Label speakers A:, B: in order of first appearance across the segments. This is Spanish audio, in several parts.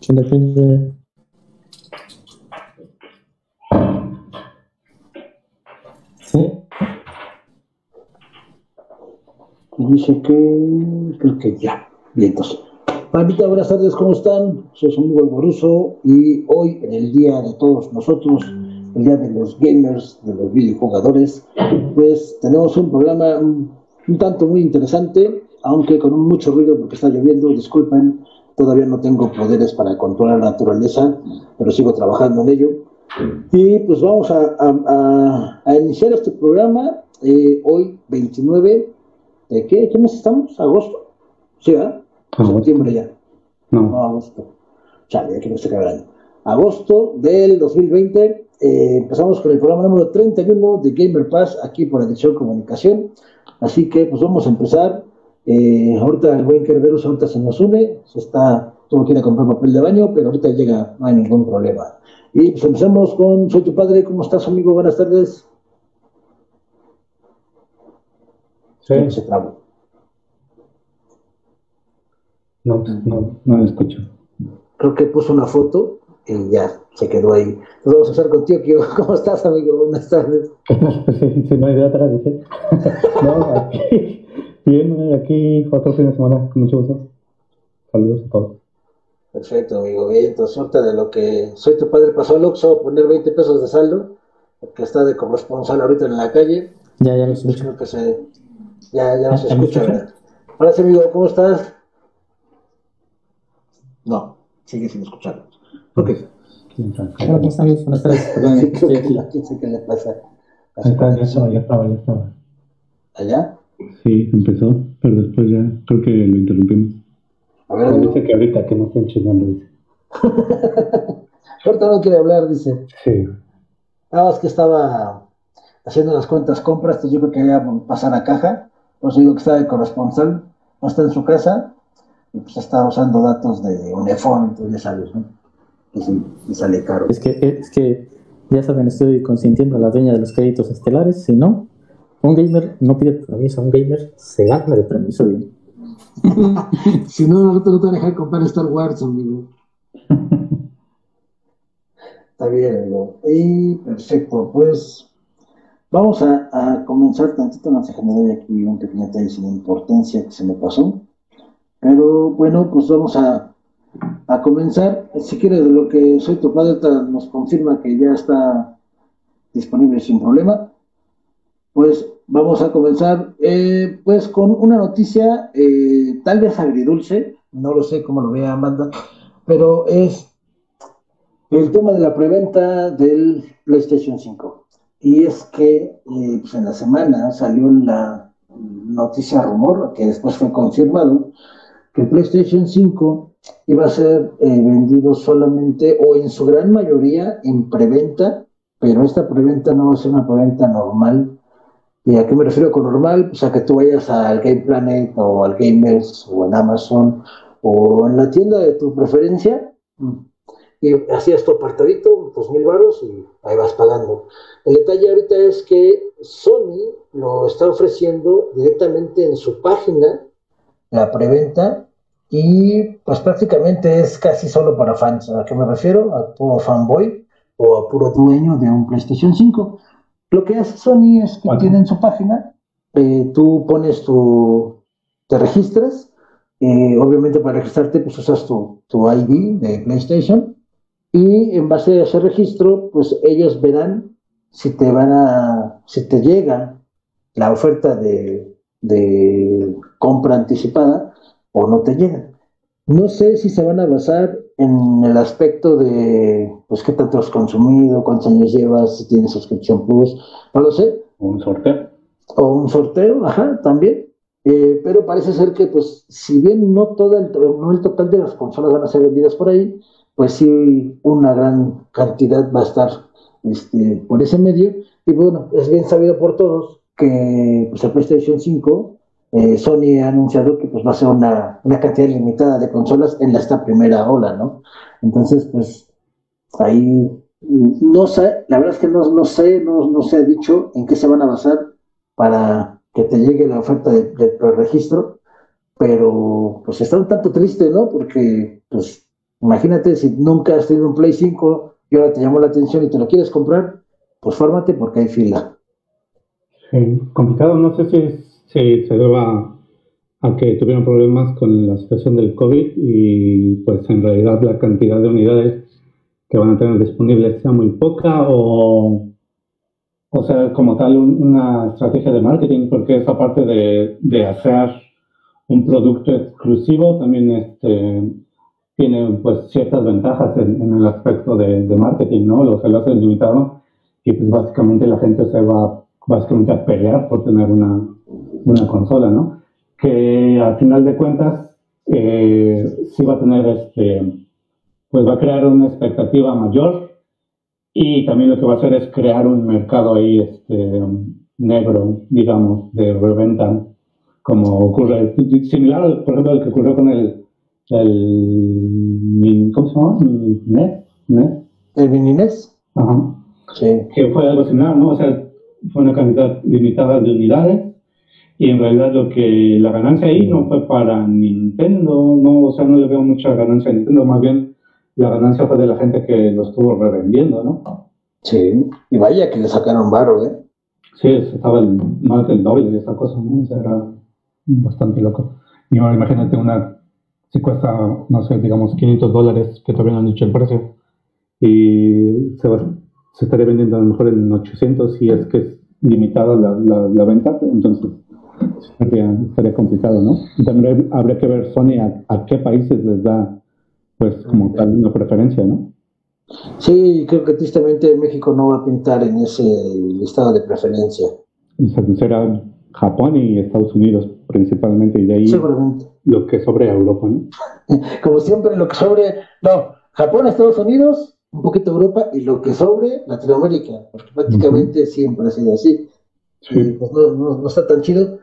A: ¿Sí? Dice que creo que ya. Bien, entonces. Pandita, buenas tardes, ¿cómo están? Soy su amigo Boruso y hoy, en el día de todos nosotros, el día de los gamers, de los videojugadores, pues tenemos un programa un, un tanto muy interesante, aunque con mucho ruido porque está lloviendo, disculpen, todavía no tengo poderes para controlar la naturaleza, pero sigo trabajando en ello. Y pues vamos a, a, a iniciar este programa eh, hoy, 29 ¿de qué? ¿Qué mes estamos? ¿Agosto? ¿Sí, verdad? Septiembre ya.
B: No.
A: No, agosto. Chale, ya que no se el año. Agosto del 2020, eh, empezamos con el programa número 31 de Gamer Pass, aquí por Edición Comunicación. Así que, pues vamos a empezar. Eh, ahorita el buen Kerberos ahorita se nos une, se está, todo quiere comprar papel de baño, pero ahorita llega, no hay ningún problema. Y pues empezamos con Soy tu padre, ¿cómo estás, amigo? Buenas tardes.
B: Sí.
A: Se trabó.
B: No, no, no lo escucho.
A: Creo que puso una foto y ya se quedó ahí. Entonces vamos a contigo, Kio. ¿Cómo estás, amigo? Buenas tardes.
B: sí, no hay de otra, dice. No, aquí, bien, aquí otro fin de semana, con mucho gusto. Saludos a todos.
A: Perfecto, amigo. Bien, entonces ahorita de lo que soy tu padre pasó al Oxxo a poner 20 pesos de saldo, porque está de corresponsal ahorita en la calle.
C: Ya, ya lo
A: Pues
C: escucho.
A: creo que se, ya, ya no se
C: ¿Ya me
A: escucha. Hola, sí, amigo, ¿cómo estás? No, sigue sin escucharlo. Ok.
C: Hola, ¿cómo están? Buenas tardes. Perdón,
A: sabe qué le pasa.
B: Ahí está, ya estaba, ya estaba, ya estaba.
A: ¿Allá?
B: Sí, empezó, pero después ya creo que lo interrumpimos.
A: A ver,
B: dice que ahorita que no estén chingando, dice.
A: Ahorita no quiere hablar, dice.
B: Sí.
A: Nada más que estaba haciendo las cuentas compras, entonces yo creo que quería pasar a caja. Por eso digo que está de corresponsal, no está en su casa, y pues está usando datos de Unifón, entonces ya sabes, ¿no? Y sí, y sale caro.
C: Es que, es que, ya saben, estoy consintiendo a la dueña de los créditos estelares. Si no, un gamer no pide permiso, un gamer se gana de permiso bien.
A: si no, ahorita no te van a dejar comprar Star Wars, amigo. Está bien, amigo. Y perfecto, pues vamos a, a comenzar tantito. No sé, me doy aquí un pequeño detalle sin importancia que se me pasó. Pero bueno, pues vamos a, a comenzar. Si quieres, lo que soy tu padre, nos confirma que ya está disponible sin problema. Pues vamos a comenzar eh, pues con una noticia eh, tal vez agridulce, no lo sé cómo lo vea Amanda, pero es el tema de la preventa del PlayStation 5. Y es que eh, pues en la semana salió la noticia rumor, que después fue confirmado, que el PlayStation 5 iba a ser eh, vendido solamente o en su gran mayoría en preventa, pero esta preventa no va a ser una preventa normal. ¿Y a qué me refiero con normal? Pues a que tú vayas al Game Planet o al Gamers o en Amazon o en la tienda de tu preferencia mm, y hacías tu apartadito, dos mil baros y ahí vas pagando. El detalle ahorita es que Sony lo está ofreciendo directamente en su página, la preventa, y pues prácticamente es casi solo para fans. ¿A qué me refiero? A puro fanboy o a puro dueño de un PlayStation 5. Lo que hace Sony es que
B: Bueno.
A: tiene en su página, eh, tú pones tu, te registras, eh, obviamente para registrarte pues usas tu, tu ID de PlayStation y en base a ese registro pues ellos verán si te van a, si te llega la oferta de, de compra anticipada o no te llega. No sé si se van a basar en el aspecto de, pues, qué tanto has consumido, cuántos años llevas, si tienes suscripción plus, no lo sé,
B: Un sorteo.
A: o un sorteo, ajá, también. Eh, pero parece ser que, pues, si bien no todo el, no el total de las consolas van a ser vendidas por ahí, pues sí una gran cantidad va a estar este, por ese medio. Y bueno, es bien sabido por todos que pues, el PlayStation 5, eh, Sony ha anunciado que pues, va a ser una, una cantidad limitada de consolas en esta primera ola, ¿no? Entonces, pues, ahí no sé, la verdad es que no, no sé, no, no se ha dicho en qué se van a basar para que te llegue la oferta de, de registro, pero pues está un tanto triste, ¿no? Porque pues Imagínate si nunca has tenido un Play 5 y ahora te llamó la atención y te lo quieres comprar, pues fórmate porque hay fila.
B: Sí, complicado, no sé si, si se deba a que tuvieron problemas con la situación del COVID y pues en realidad la cantidad de unidades que van a tener disponibles sea muy poca o, o sea, como tal una estrategia de marketing, porque esa parte de, de hacer un producto exclusivo también este, tiene pues ciertas ventajas en, el aspecto de, de, marketing, ¿no? Lo, se lo hace limitado y pues básicamente la gente se va básicamente a pelear por tener una, una consola, ¿no? Que al final de cuentas eh, sí va a tener este, pues va a crear una expectativa mayor y también lo que va a hacer es crear un mercado ahí este, negro, digamos, de reventa, como ocurre, similar, por ejemplo, al que ocurrió con el el ¿cómo se llama? NES, NES.
A: ¿El mini NES?
B: Ajá.
A: Sí.
B: Que fue algo similar, ¿no? O sea, fue una cantidad limitada de unidades y en realidad lo que la ganancia ahí no fue para Nintendo, no, o sea, no le veo mucha ganancia a Nintendo, más bien la ganancia fue de la gente que lo estuvo revendiendo, ¿no?
A: Sí, y vaya que le sacaron barro, ¿eh?
B: Sí, estaba el, más del doble de esa cosa, ¿no? O sea, era bastante loco. Y ahora imagínate una si cuesta, no sé, digamos 500 dólares, que todavía no han dicho el precio, y se, se estaría vendiendo a lo mejor en 800 si es que es limitada la, la, venta, entonces sería, sería, complicado, ¿no? Y también habría que ver Sony a, qué países les da, pues, como tal, una preferencia, ¿no?
A: Sí, creo que tristemente México no va a pintar en ese listado de preferencia.
B: Será Japón y Estados Unidos principalmente, y de ahí
A: Seguramente.
B: lo que sobre Europa, ¿no?
A: Como siempre, lo que sobre, no, Japón, Estados Unidos, un poquito Europa y lo que sobre Latinoamérica, porque prácticamente siempre ha sido así. Sí. Pues no, no, está tan chido.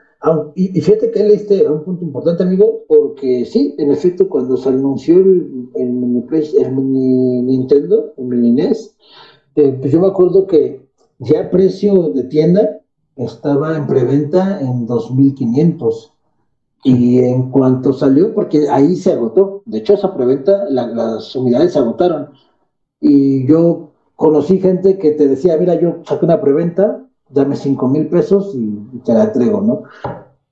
A: Y, fíjate que leíste un punto importante, amigo, porque sí, en efecto, cuando se anunció el, el, mini, Nintendo, el mini NES, eh, pues yo me acuerdo que ya a precio de tienda estaba en preventa en 2.500. Y en cuanto salió, porque ahí se agotó, de hecho esa preventa, las unidades se agotaron. Y yo conocí gente que te decía, mira, yo saqué una preventa, dame 5 mil pesos y, te la entrego, ¿no?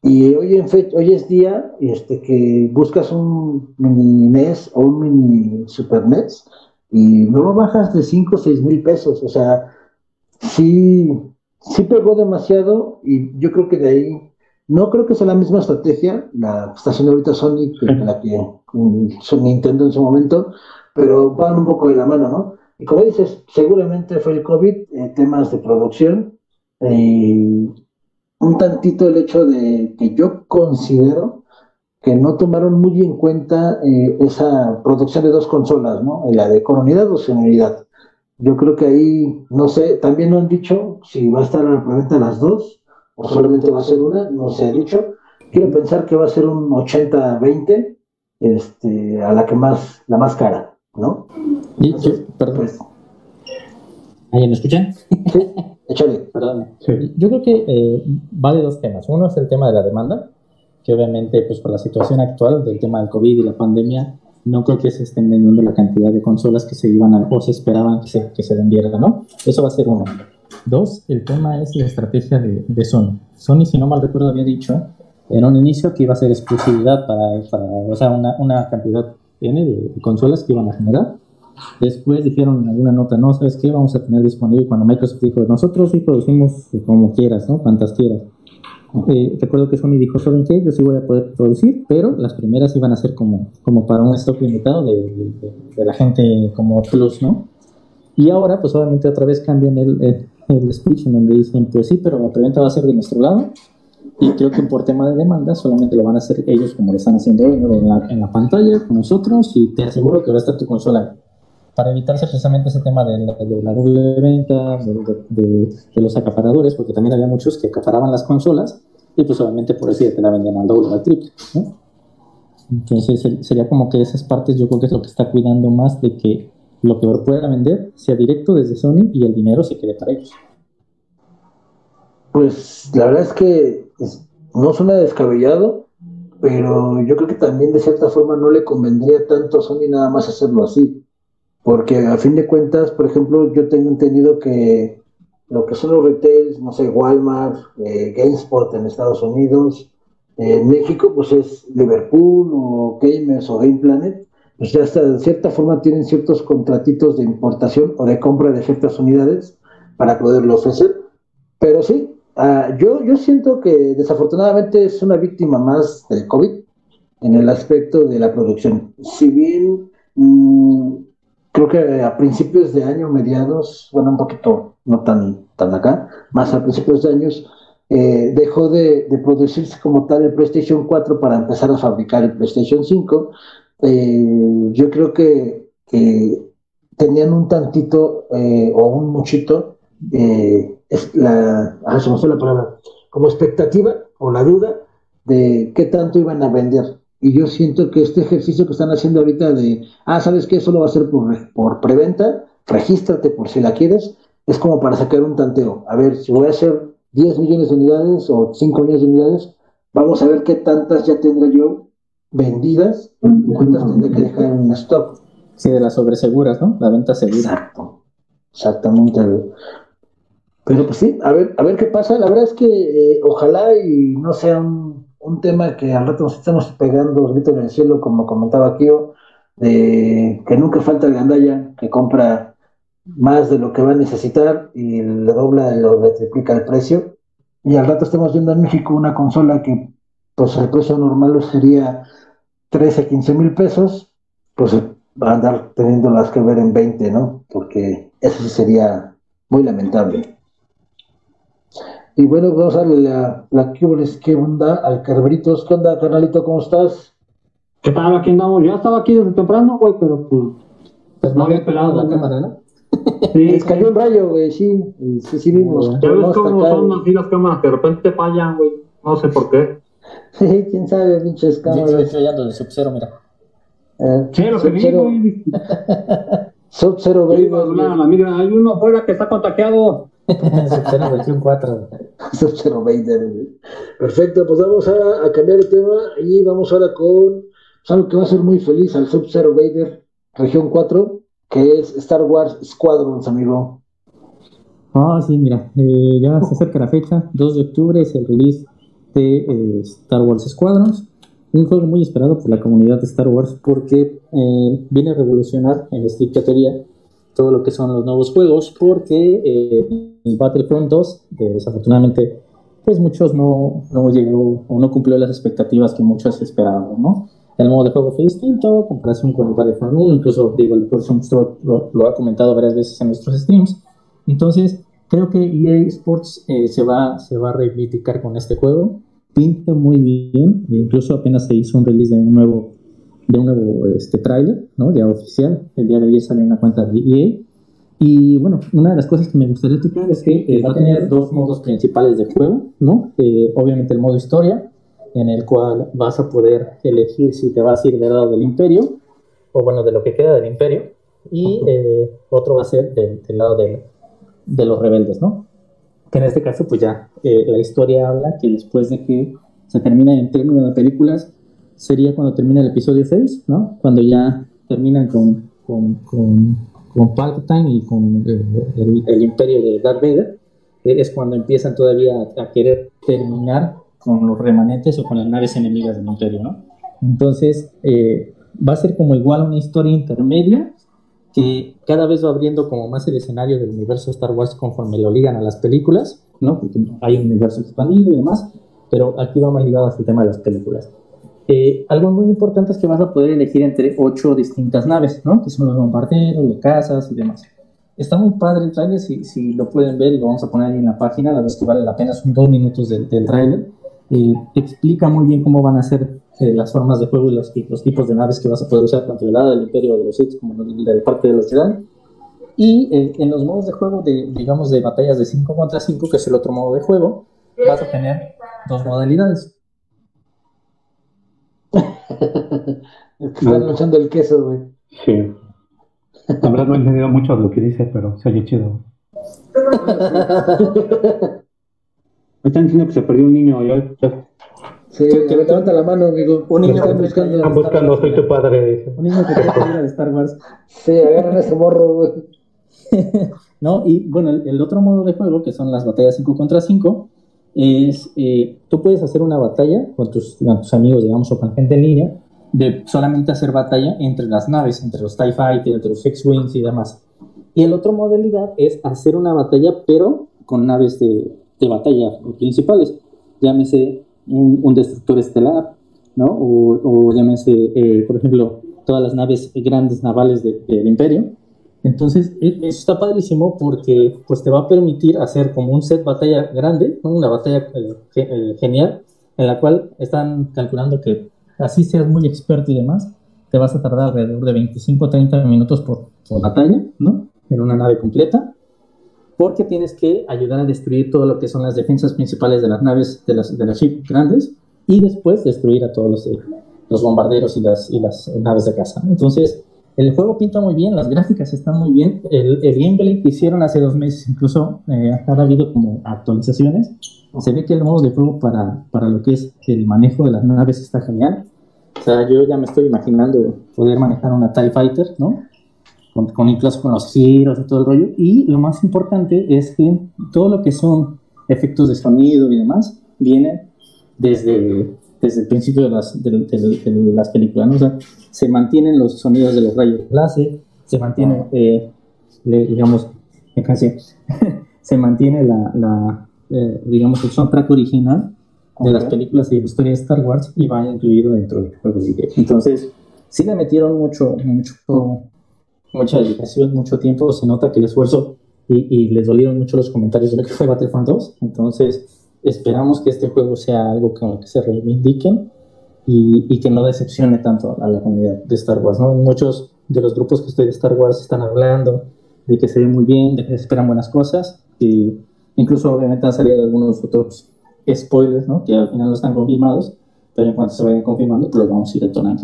A: Y hoy, en fe, hoy es día este, que buscas un mini NES o un mini Super NES y no bajas de 5 o 6 mil pesos. O sea, sí, sí pegó demasiado y yo creo que de ahí, no creo que sea la misma estrategia, la que está haciendo ahorita Sony que la que son Nintendo en su momento, pero van un poco de la mano, ¿no? Y como dices, seguramente fue el COVID, eh, temas de producción, eh, un tantito el hecho de que yo considero que no tomaron muy en cuenta eh, esa producción de dos consolas, ¿no? La de con unidad o sin unidad. Yo creo que ahí, no sé, también no han dicho si va a estar a la preventa las dos o solamente va a ser una, no se ha dicho. Quiero pensar que va a ser un 80-20 este, a la que más, la más cara, ¿no?
C: Y yo, perdón. Pues, ¿Ahí me escuchan?
A: Sí, échale.
C: Perdón. Yo creo que eh, va de dos temas. Uno es el tema de la demanda, que obviamente, pues por la situación actual del tema del COVID y la pandemia, no creo que se estén vendiendo la cantidad de consolas que se iban a, o se esperaban que se, que se vendieran, ¿no? Eso va a ser uno. Dos, el tema es la estrategia de, de, Sony. Sony, si no mal recuerdo, había dicho en un inicio que iba a ser exclusividad para, para o sea, una, una cantidad N de, consolas que iban a generar. Después dijeron en alguna nota, no, ¿sabes qué? Vamos a tener disponible cuando Microsoft dijo, nosotros sí producimos como quieras, ¿no? Cuantas quieras. Eh, recuerdo que Sony dijo, ¿saben qué? Yo sí voy a poder producir, pero las primeras iban a ser como, como para un stock limitado de, de, la gente como plus, ¿no? Y ahora, pues obviamente otra vez cambian el, el, speech en donde dicen, pues sí, pero la preventa va a ser de nuestro lado. Y creo que por tema de demanda solamente lo van a hacer ellos como lo están haciendo hoy, en, la, en la pantalla con nosotros y te aseguro que va a estar tu consola para evitarse precisamente ese tema de la, doble venta, de, los acaparadores, porque también había muchos que acaparaban las consolas y pues obviamente por eso ya te la vendían al doble al triple. Entonces sería como que esas partes yo creo que es lo que está cuidando más de que lo que pueda vender sea directo desde Sony y el dinero se quede para ellos.
A: Pues la verdad es que no suena descabellado, pero yo creo que también de cierta forma no le convendría tanto a Sony nada más hacerlo así, porque a fin de cuentas, por ejemplo, yo tengo entendido que lo que son los retails, no sé, Walmart, eh, GameSpot en Estados Unidos, en México, pues es Liverpool o Gamers o Game Planet, pues ya hasta de cierta forma tienen ciertos contratitos de importación o de compra de ciertas unidades para poderlo ofrecer. Pero sí, uh, yo, yo siento que desafortunadamente es una víctima más del COVID en el aspecto de la producción. Si bien mmm, creo que a principios de año, mediados, bueno, un poquito, no tan, tan acá, más a principios de años, eh, dejó de, producirse como tal el PlayStation 4 para empezar a fabricar el PlayStation 5. Eh, yo creo que, tenían un tantito eh, o un muchito, ah, se me fue la palabra, como expectativa o la duda de qué tanto iban a vender. Y yo siento que este ejercicio que están haciendo ahorita de, ah, ¿sabes qué? Eso lo va a hacer por, por preventa, regístrate por si la quieres, es como para sacar un tanteo. A ver, si voy a hacer 10 millones de unidades o 5 millones de unidades, vamos a ver qué tantas ya tendré yo vendidas y cuántas tendré que dejar en stock.
C: Sí, de las sobreseguras, ¿no? La venta segura.
A: Exacto, exactamente. Pero pues sí, a ver, a ver qué pasa. La verdad es que eh, ojalá y no sea un, un, tema que al rato nos estemos pegando grito en el cielo, como comentaba Kio, de que nunca falta el gandalla que compra más de lo que va a necesitar y le dobla, lo, le triplica el precio. Y al rato estamos viendo en México una consola que, pues el precio normal sería 13, 15 mil pesos, pues va a andar teniendo las que ver en 20, ¿no? Porque eso sí sería muy lamentable. Y bueno, vamos a darle la, la ¿qué onda? Al Carveritos, ¿qué onda, carnalito? ¿Cómo estás?
D: ¿Qué tal? Aquí andamos. Ya estaba aquí desde temprano, güey, pero pues,
C: pues no había pelado la cámara, ¿no?
A: Sí, Les cayó un rayo, güey, sí, sí, sí vimos.
D: Ya ves cómo son así las cámaras que de repente fallan, güey, no sé por qué.
A: Sí, quién sabe, pinches cámaras.
C: Yo estoy ando de Sub-Zero, mira.
D: Eh, sí, lo que vi, güey.
A: Sub-Zero,
D: baby. La migra, hay uno afuera que está contagiado.
C: Sub-Zero versión 4.
A: Sub-Zero Vader, Perfecto, pues vamos a, a, cambiar el tema y vamos ahora con pues, algo que va a ser muy feliz al Sub-Zero Vader, región 4 que es Star Wars Squadrons, amigo.
C: Ah, sí, mira, eh, ya se acerca la fecha, 2 de octubre es el release de eh, Star Wars Squadrons, un juego muy esperado por la comunidad de Star Wars porque eh, viene a revolucionar en estricta teoría todo lo que son los nuevos juegos porque eh, Battlefront 2 desafortunadamente pues muchos no, no llegó o no cumplió las expectativas que muchos esperaban, ¿no? El modo de juego fue distinto, comparación con el Battlefront 1, incluso digo, el profesor lo, lo, ha comentado varias veces en nuestros streams. Entonces, creo que EA Sports eh, se, va, se va a reivindicar con este juego. Pinta muy bien, incluso apenas se hizo un release de un nuevo, de un nuevo este, trailer, ¿no? ya oficial. El día de ayer salió una cuenta de EA. Y bueno, una de las cosas que me gustaría tocar es que eh, va a tener dos modos principales de juego, ¿no? Eh, obviamente el modo historia, en el cual vas a poder elegir si te vas a ir del lado del imperio, o bueno, de lo que queda del imperio, y eh, otro va a ser del, del lado de, de, los rebeldes, ¿no? Que en este caso, pues ya eh, la historia habla que después de que se termina en términos de películas, sería cuando termina el episodio 6, ¿no? Cuando ya terminan con, con, con, con Palpatine y con eh, el, imperio de Darth Vader, es cuando empiezan todavía a, a querer terminar con los remanentes o con las naves enemigas del Imperio, ¿no? Entonces, eh, va a ser como igual una historia intermedia que cada vez va abriendo como más el escenario del universo Star Wars conforme lo ligan a las películas, ¿no? Porque hay un universo expandido y demás, pero aquí va más ligado al tema de las películas. Eh, algo muy importante es que vas a poder elegir entre ocho distintas naves, ¿no? Que son los bombarderos, los casas y demás. Está muy padre el trailer, si, si, lo pueden ver lo vamos a poner ahí en la página, la es que vale la pena, son dos minutos del, del trailer eh, explica muy bien cómo van a ser eh, las formas de juego y los, los, tipos de naves que vas a poder usar tanto del lado del Imperio de los Sith como de parte de los Jedi. Y eh, en los modos de juego, de, digamos, de batallas de 5 contra 5, que es el otro modo de juego, vas a tener dos modalidades.
A: Están luchando el queso, güey.
B: Sí. La verdad no he entendido mucho de lo que dice, pero se oye chido.
D: Me están diciendo que se perdió un niño. Yo, yo...
A: Sí, levanta la mano, amigo.
C: Un niño que
A: buscando.
B: Están buscando, soy tu padre.
C: Un niño que quiere ir de Star Wars.
A: Sí, agarran ese morro, güey.
C: ¿no? Y bueno, el, el otro modo de juego, que son las batallas 5 contra 5, es eh, tú puedes hacer una batalla con tus, con tus amigos, digamos, o con gente en línea, de solamente hacer batalla entre las naves, entre los TIE Fighter, entre los X-Wings y demás. Y el otro modalidad es hacer una batalla, pero con naves de, de batalla principales. Llámese un, un destructor estelar, ¿no? O, o llámese, eh, por ejemplo, todas las naves grandes navales de- del Imperio. Entonces, e- eso está padrísimo porque pues, te va a permitir hacer como un set batalla grande, ¿no? una batalla eh, eh, genial, en la cual están calculando que así seas muy experto y demás, te vas a tardar alrededor de 25 o 30 minutos por, por batalla, ¿no? En una nave completa, porque tienes que ayudar a destruir todo lo que son las defensas principales de las naves, de las, de las ships grandes, y después destruir a todos los, eh, los bombarderos y las, y las eh, naves de caza. Entonces, el juego pinta muy bien, las gráficas están muy bien. El, el gameplay que hicieron hace dos meses, incluso eh, ha habido como actualizaciones. Se ve que el modo de juego para, para lo que es el manejo de las naves está genial. O sea, yo ya me estoy imaginando poder manejar una TIE Fighter, ¿no? Con, con incluso con los giros y todo el rollo. Y lo más importante es que todo lo que son efectos de sonido y demás viene desde, desde el principio de las, de, de- de las películas, ¿no? O sea, se mantienen los sonidos de los rayos láser, se mantiene, eh, le- digamos, se mantiene la, la, eh, digamos, el soundtrack original de las
A: Ok.
C: películas y la historia de Star Wars y va incluido dentro del juego. de. Entonces, sí le metieron mucho, mucho, mucha dedicación, mucho tiempo, se nota que el esfuerzo y, y les dolieron mucho los comentarios de lo que fue Battlefront 2, entonces esperamos que este juego sea algo con lo que se reivindiquen y, y que no decepcione tanto a la comunidad de Star Wars, ¿no? Muchos de los grupos que estoy de Star Wars están hablando de que se ve muy bien, de que esperan buenas cosas, y incluso obviamente han salido algunos otros spoilers, ¿no? Que al final no están confirmados, pero en cuanto se vayan confirmando, pues los vamos a ir detonando.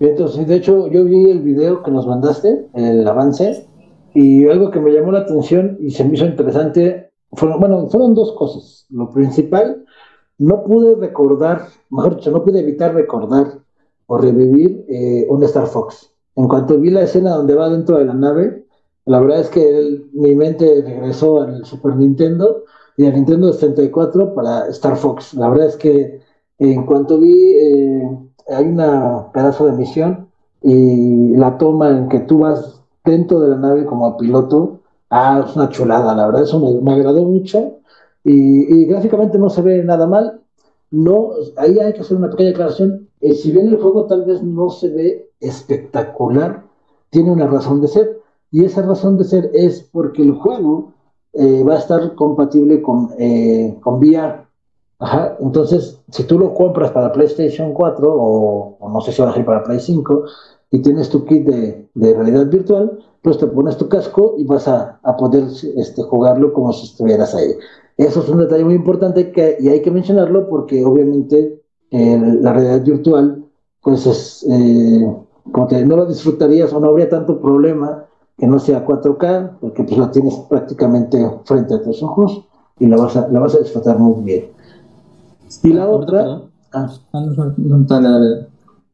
A: Entonces, de hecho, yo vi el video que nos mandaste, el avance, y algo que me llamó la atención y se me hizo interesante, fueron, bueno, fueron dos cosas. Lo principal, no pude recordar, mejor dicho, no pude evitar recordar o revivir eh, un Star Fox. En cuanto vi la escena donde va dentro de la nave, la verdad es que mi mente regresó al Super Nintendo y al Nintendo 64 para Star Fox. La verdad es que en cuanto vi, eh, hay una pedazo de misión y la toma en que tú vas dentro de la nave como piloto, ah, es una chulada, la verdad, eso me, me agradó mucho y, y gráficamente no se ve nada mal. No, ahí hay que hacer una pequeña aclaración. Eh, si bien el juego tal vez no se ve espectacular, tiene una razón de ser. Y esa razón de ser es porque el juego eh, va a estar compatible con, eh, con VR. Ajá, entonces, si tú lo compras para PlayStation 4 o, o no sé si va a ser para Play 5 y tienes tu kit de, de realidad virtual, pues te pones tu casco y vas a, a poder este, jugarlo como si estuvieras ahí. Eso es un detalle muy importante que, y hay que mencionarlo porque obviamente eh, la realidad virtual, pues es, eh, como que no lo disfrutarías o no habría tanto problema que no sea 4K, porque pues la tienes prácticamente frente a tus ojos y la vas a, la vas a disfrutar muy bien. Y la otra, ah,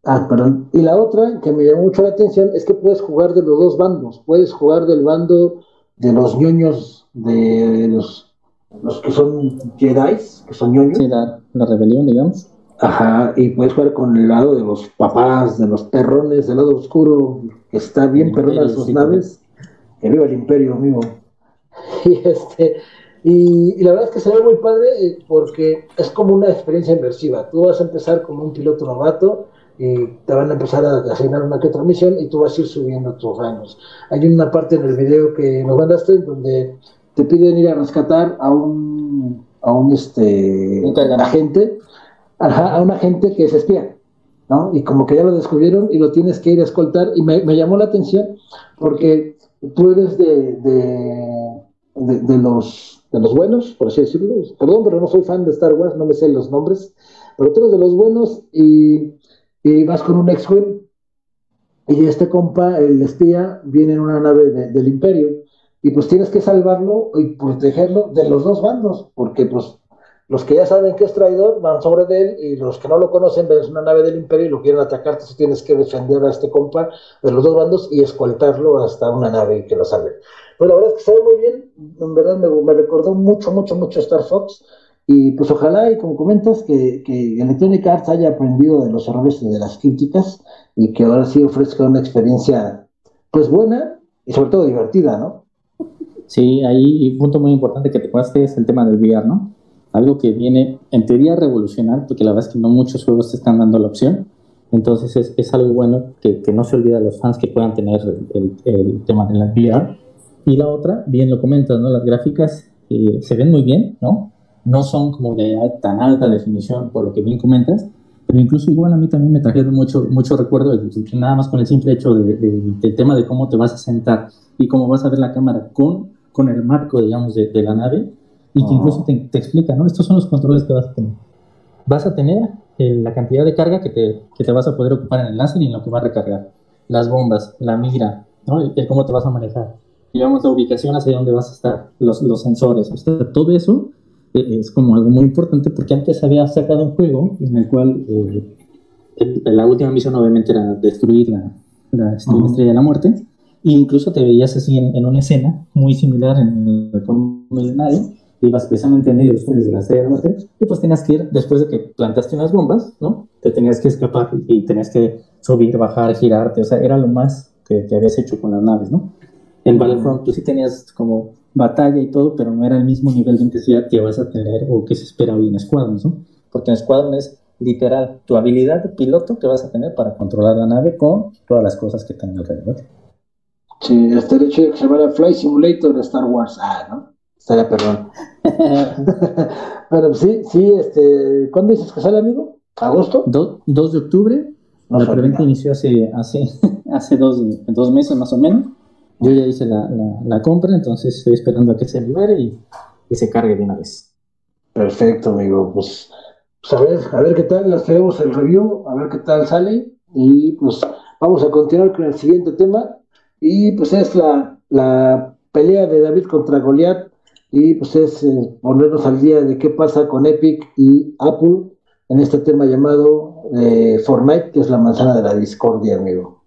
C: Ah,
A: perdón. Y la otra que me llamó mucho la atención es que puedes jugar de los dos bandos. Puedes jugar del bando de los ñoños, de los, los que son Jedi, que son ñoños.
C: Sí, la, la rebelión, digamos.
A: Ajá, y puedes jugar con el lado de los papás, de los perrones, del lado oscuro, que está bien perrona sus
C: sí,
A: naves. Que viva el imperio, amigo. Y este, y, y la verdad es que se ve muy padre eh, porque es como una experiencia inmersiva. Tú vas a empezar como un piloto novato y te van a empezar a asignar una que otra misión y tú vas a ir subiendo tus rangos. Hay una parte en el video que nos mandaste donde te piden ir a rescatar a un, a un este, agente, ajá, a un agente que es espía. ¿no? Y como que ya lo descubrieron y lo tienes que ir a escoltar. Y me, me llamó la atención porque tú eres de, de, de, de los, de los buenos, por así decirlo. Perdón, pero no soy fan de Star Wars, no me sé los nombres. Pero tú eres de los buenos y, y vas con un ex-wing. Y este compa, el espía, viene en una nave de- del imperio. Y pues tienes que salvarlo y protegerlo de los dos bandos, porque pues los que ya saben que es traidor van sobre de él y los que no lo conocen ven una nave del imperio y lo quieren atacar, entonces tienes que defender a este compa de los dos bandos y escoltarlo hasta una nave que lo salve. Pues la verdad es que se muy bien, en verdad me, me recordó mucho, mucho, mucho Star Fox y pues ojalá y como comentas que, que Electronic Arts haya aprendido de los errores y de las críticas y que ahora sí ofrezca una experiencia pues buena y sobre todo divertida, ¿no?
C: Sí, ahí un punto muy importante que te cueste es el tema del VR, ¿no? algo que viene en teoría a revolucionar, porque la verdad es que no muchos juegos te están dando la opción. Entonces es, es algo bueno que, que, no se olvida a los fans que puedan tener el, el, tema de la VR. Y la otra, bien lo comentas, ¿no? Las gráficas eh, se ven muy bien, ¿no? No son como de tan alta definición por lo que bien comentas, pero incluso igual a mí también me trajeron mucho, mucho recuerdo, de, nada más con el simple hecho de, de, del tema de cómo te vas a sentar y cómo vas a ver la cámara con, con el marco, digamos, de, de la nave y que incluso te, te, explica, ¿no? Estos son los controles que vas a tener. Vas a tener eh, la cantidad de carga que te, que te vas a poder ocupar en el láser y en lo que va a recargar. Las bombas, la mira, ¿no? El, cómo te vas a manejar. Digamos, la ubicación hacia dónde vas a estar, los, los sensores. O sea, todo eso es como algo muy importante porque antes había sacado un juego en el cual eh, la última misión obviamente era destruir la, la estrella de la muerte. E incluso te veías así en, en, una escena muy similar en el milenario ibas precisamente en medio de la estrella de muerte, y pues tenías que ir, después de que plantaste unas bombas, ¿no? Te tenías que escapar y tenías que subir, bajar, girarte, o sea, era lo más que, que habías hecho con las naves, ¿no? En Battlefront tú sí tenías como batalla y todo, pero no era el mismo nivel de intensidad que vas a tener o que se espera hoy en Squadrons, ¿no? Porque en Squadron es literal tu habilidad de piloto que vas a tener para controlar la nave con todas las cosas que tenga alrededor.
A: Sí, este hecho de que se llama Fly Simulator de Star Wars, ah, ¿no? Estaría perdón. Pero sí, sí, este, ¿cuándo dices que sale, amigo? ¿Agosto?
C: 2 de octubre. No la preventa inició hace, hace, hace dos, dos, meses más o menos. Yo ya hice la, la, compra, entonces estoy esperando a que se libere y, se cargue de una vez.
A: Perfecto, amigo. Pues, pues a ver, a ver qué tal, las tenemos el review, a ver qué tal sale. Y pues vamos a continuar con el siguiente tema. Y pues es la, la pelea de David contra Goliat y pues es eh, ponernos al día de qué pasa con Epic y Apple en este tema llamado eh, Fortnite, que es la manzana de la discordia, amigo.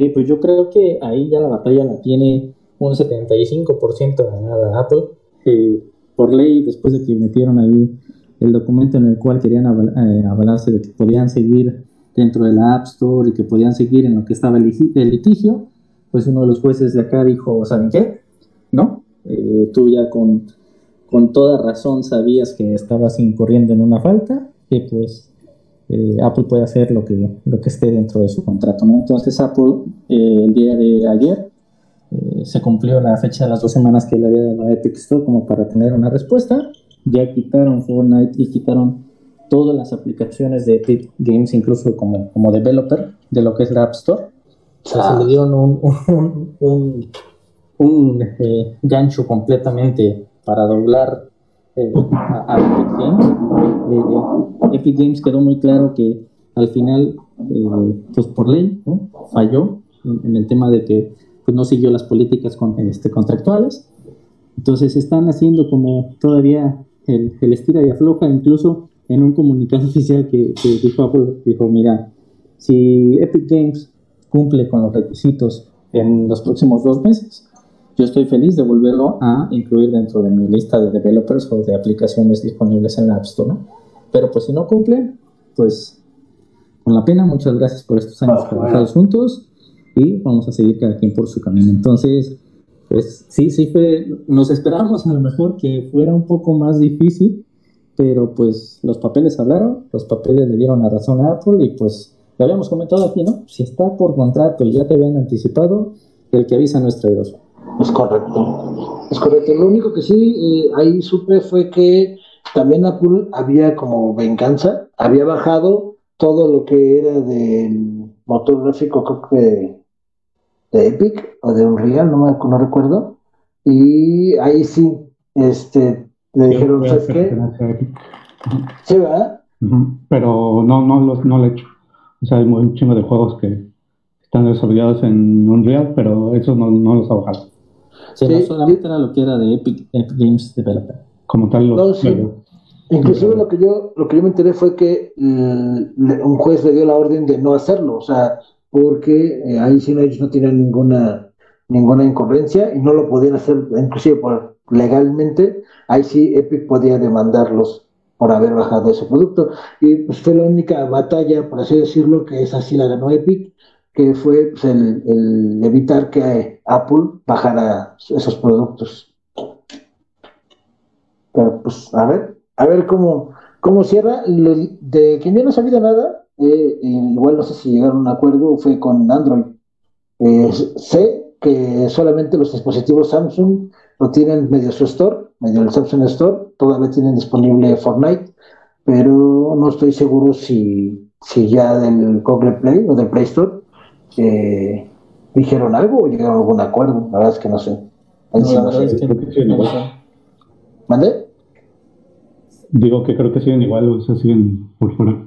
C: Sí, pues yo creo que ahí ya la batalla la tiene un 75% ganada Apple. Eh, por ley, después de que metieron ahí el documento en el cual querían aval eh, avalarse de que podían seguir dentro de la App Store y que podían seguir en lo que estaba el, litigio, pues uno de los jueces de acá dijo, ¿saben qué? ¿No? Eh, tú ya con, con, toda razón sabías que estabas incurriendo en una falta, y pues eh, Apple puede hacer lo que, lo que esté dentro de su contrato. ¿no? Entonces Apple eh, el día de ayer eh, se cumplió la fecha de las dos semanas que le había dado a Epic Store como para tener una respuesta. Ya quitaron Fortnite y quitaron todas las aplicaciones de Epic Games, incluso como, como developer de lo que es la App Store. O sea, se le dieron un, un, un un gancho completamente para doblar eh, a, Epic Games. Eh, Epic Games quedó muy claro que al final, pues por ley, falló en, en, el tema de que pues, no siguió las políticas con, este, contractuales. Entonces están haciendo como todavía el, el, estira y afloja, incluso en un comunicado oficial que, que dijo Apple, dijo, mira, si Epic Games cumple con los requisitos en los próximos dos meses, yo estoy feliz de volverlo a incluir dentro de mi lista de developers o de aplicaciones disponibles en la App Store, ¿no? Pero pues si no cumple, pues con la pena, muchas gracias por estos años trabajados juntos y vamos a seguir cada quien por su camino. Entonces, pues sí, sí fue, nos esperábamos a lo mejor que fuera un poco más difícil, pero pues los papeles hablaron, los papeles le dieron la razón a Apple y pues lo habíamos comentado aquí, ¿no? Si está por contrato y ya te habían anticipado, el que avisa no es traidor.
A: Es correcto, es correcto. Lo único que sí eh, ahí supe fue que también Apple había como venganza, había bajado todo lo que era del motor gráfico, creo que de, Epic o de Unreal, no, me, no recuerdo. Y ahí sí, este, le dijeron, ¿sabes qué? Sí, ¿verdad?
B: Uh -huh. Pero no, no, lo, no lo he hecho. O sea, hay un chingo de juegos que están desarrollados en Unreal, pero eso no, no los ha bajado.
C: Sí, sí, no solamente era lo que era de Epic, Epic Games Developer.
B: Como tal, los
A: no, sí. Inclusive lo que yo lo que yo me enteré fue que mm, un juez le dio la orden de no hacerlo, o sea, porque eh, ahí sí ellos no tienen ninguna ninguna incongruencia y no lo podían hacer, inclusive por, legalmente, ahí sí Epic podía demandarlos por haber bajado ese producto. Y pues fue la única batalla, por así decirlo, que esa sí la ganó Epic, que fue el, evitar que Apple bajara esos productos. Pues a ver, a ver cómo, cómo cierra. de quien yo no sabido nada, eh, igual no sé si llegaron a un acuerdo, fue con Android. Eh, sé que solamente los dispositivos Samsung lo tienen medio su store, medio el Samsung Store, todavía tienen disponible Fortnite, pero no estoy seguro si, si ya del Google Play o del Play Store eh, dijeron algo o llegaron a algún acuerdo, la verdad es que no sé. ¿Mande?
B: Digo que creo que siguen igual, o sea, siguen por fuera.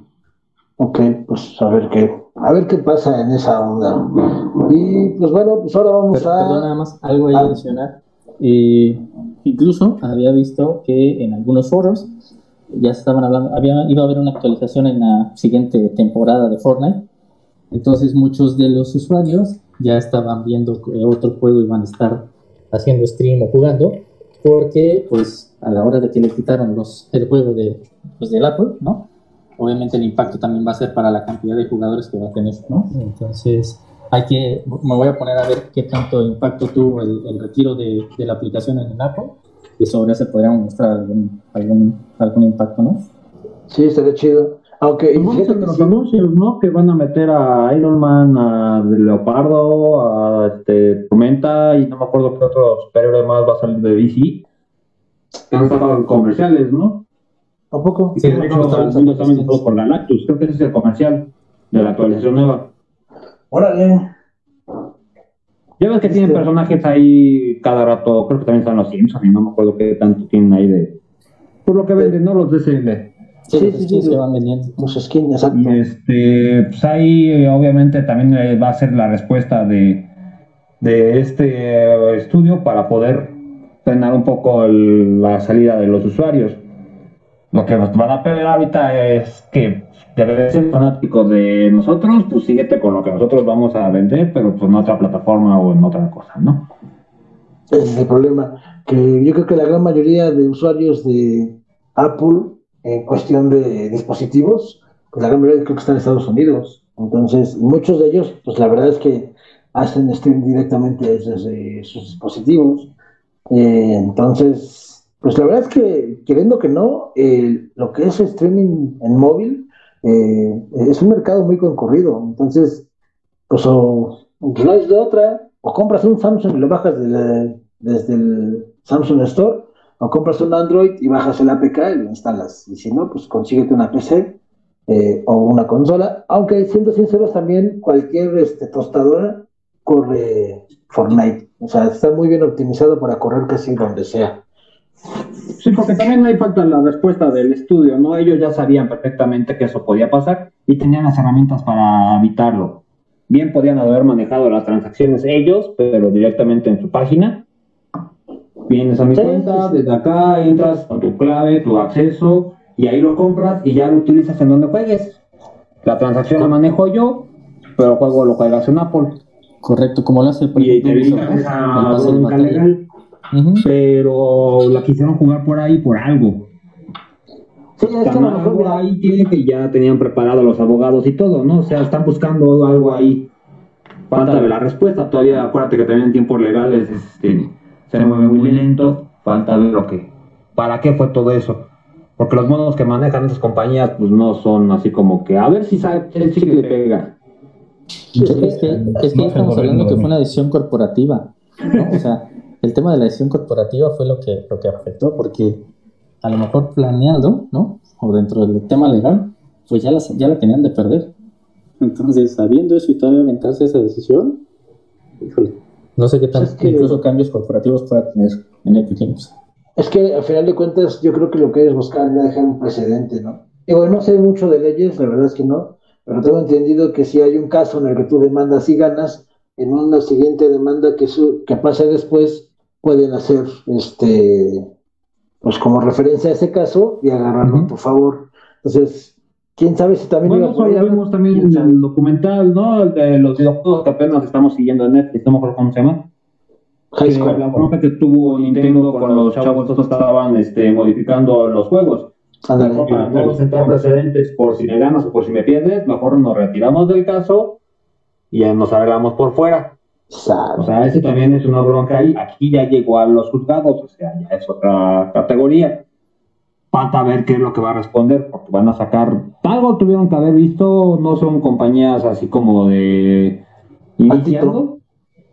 A: Ok, pues a ver qué, a ver qué pasa en esa onda. Y pues bueno, pues ahora vamos a.
C: Perdón, nada más, algo ahí a adicionar. Eh, incluso había visto que en algunos foros ya estaban hablando, había, iba a haber una actualización en la siguiente temporada de Fortnite. Entonces muchos de los usuarios ya estaban viendo otro juego y van a estar haciendo stream o jugando, porque pues a la hora de que le quitaron los, el juego de, pues, del Apple, ¿no? obviamente el impacto también va a ser para la cantidad de jugadores que va a tener, ¿no? Entonces, hay que, me voy a poner a ver qué tanto impacto tuvo el, retiro de, la aplicación en el Apple y sobre eso podríamos mostrar algún, algún, algún impacto, ¿no?
A: Sí, estaría chido. Aunque
D: fíjate que los anuncios, ¿no? Que van a meter a Iron Man, a Leopardo, a este, Tormenta y no me acuerdo qué otro superhéroe más va a salir de DC. Que han estado comerciales, ¿no?
A: ¿A poco?
D: Sí, de hecho, también por Galactus. Creo que ese es el comercial de la actualización nueva.
A: Órale.
D: Ya ves que tienen este- personajes ahí cada rato, creo que también están los Simpsons y no me acuerdo qué tanto tienen ahí de. Por lo que venden, ¿no? Los DCL.
C: Sí, sí, sí, sí, se van vendiendo.
A: Los skins, exacto.
D: Y este, pues ahí obviamente también va a ser la respuesta de, de este estudio para poder frenar un poco la salida de los usuarios. Lo que nos van a pedir ahorita es que debes ser fanático de nosotros, pues síguete con lo que nosotros vamos a vender, pero pues en otra plataforma o en otra cosa, ¿no?
A: Ese es el problema, que yo creo que la gran mayoría de usuarios de Apple en cuestión de dispositivos, pues la gran mayoría creo que están en Estados Unidos. Entonces, muchos de ellos, pues la verdad es que hacen stream directamente desde sus dispositivos. Eh, entonces, pues la verdad es que, queriendo que no, lo que es streaming en móvil eh, es un mercado muy concurrido. Entonces, pues o no es de otra, o compras un Samsung y lo bajas desde el Samsung Store, o compras un Android y bajas el APK y lo instalas. Y si no, pues consíguete una PC eh, o una consola. Aunque siendo sinceros, también cualquier este, tostadora corre Fortnite. O sea, está muy bien optimizado para correr casi donde sea.
D: Sí, porque también hay falta la respuesta del estudio, ¿no? Ellos ya sabían perfectamente que eso podía pasar y tenían las herramientas para evitarlo. Bien podían haber manejado las transacciones ellos, pero directamente en su página. Vienes a mi cuenta, desde acá entras con tu clave, tu acceso, y ahí lo compras y ya lo utilizas en donde juegues. La transacción la manejo yo, pero el juego lo juegas en Apple.
C: Correcto, como lo hace
D: por y te esa legal pero la quisieron jugar por ahí por algo.
A: Sí, es que
D: mejor ahí tiene que ya tenían preparado los abogados y todo, ¿no? O sea, están buscando algo ahí. Falta de la respuesta. Todavía, acuérdate que también en tiempos legales este, se mueve muy lento. Falta ver lo que. ¿Para qué fue todo eso? Porque los modos que manejan esas compañías, pues no son así como que a ver si sabe, si le pega.
C: Es que, es que estamos hablando que fue una decisión corporativa. ¿no? O sea, el tema de la decisión corporativa fue lo que, lo que afectó, porque a lo mejor planeando, ¿no? O dentro del tema legal, pues ya, ya la tenían de perder. Entonces, sabiendo eso y todavía aventarse esa decisión, híjole, no sé qué tal, incluso cambios corporativos pueda tener en Epic Games.
A: Es que al final de cuentas, yo creo que lo que es buscar es dejar un precedente, ¿no? Digo, no sé mucho de leyes, la verdad es que no, pero tengo entendido que si hay un caso en el que tú demandas y ganas, en una siguiente demanda que, su, que pase después, pueden hacer este pues como referencia a ese caso y agarrarlo por favor. Entonces, quién sabe si también
D: bueno, iba a vimos también el documental, ¿no? El de los videojuegos que apenas estamos siguiendo en Netflix, no me acuerdo cómo se llama. High School. La bronca que tuvo Nintendo cuando los chavos estaban este, modificando los juegos. para no sentar precedentes por si me ganas o por si me pierdes, mejor nos retiramos del caso y ya nos arreglamos por fuera. O sea, ese también es una bronca y aquí ya llegó a los juzgados, o sea, ya es otra categoría. Falta ver qué es lo que va a responder, porque van a sacar, algo tuvieron que haber visto, no son compañías así como de iniciando,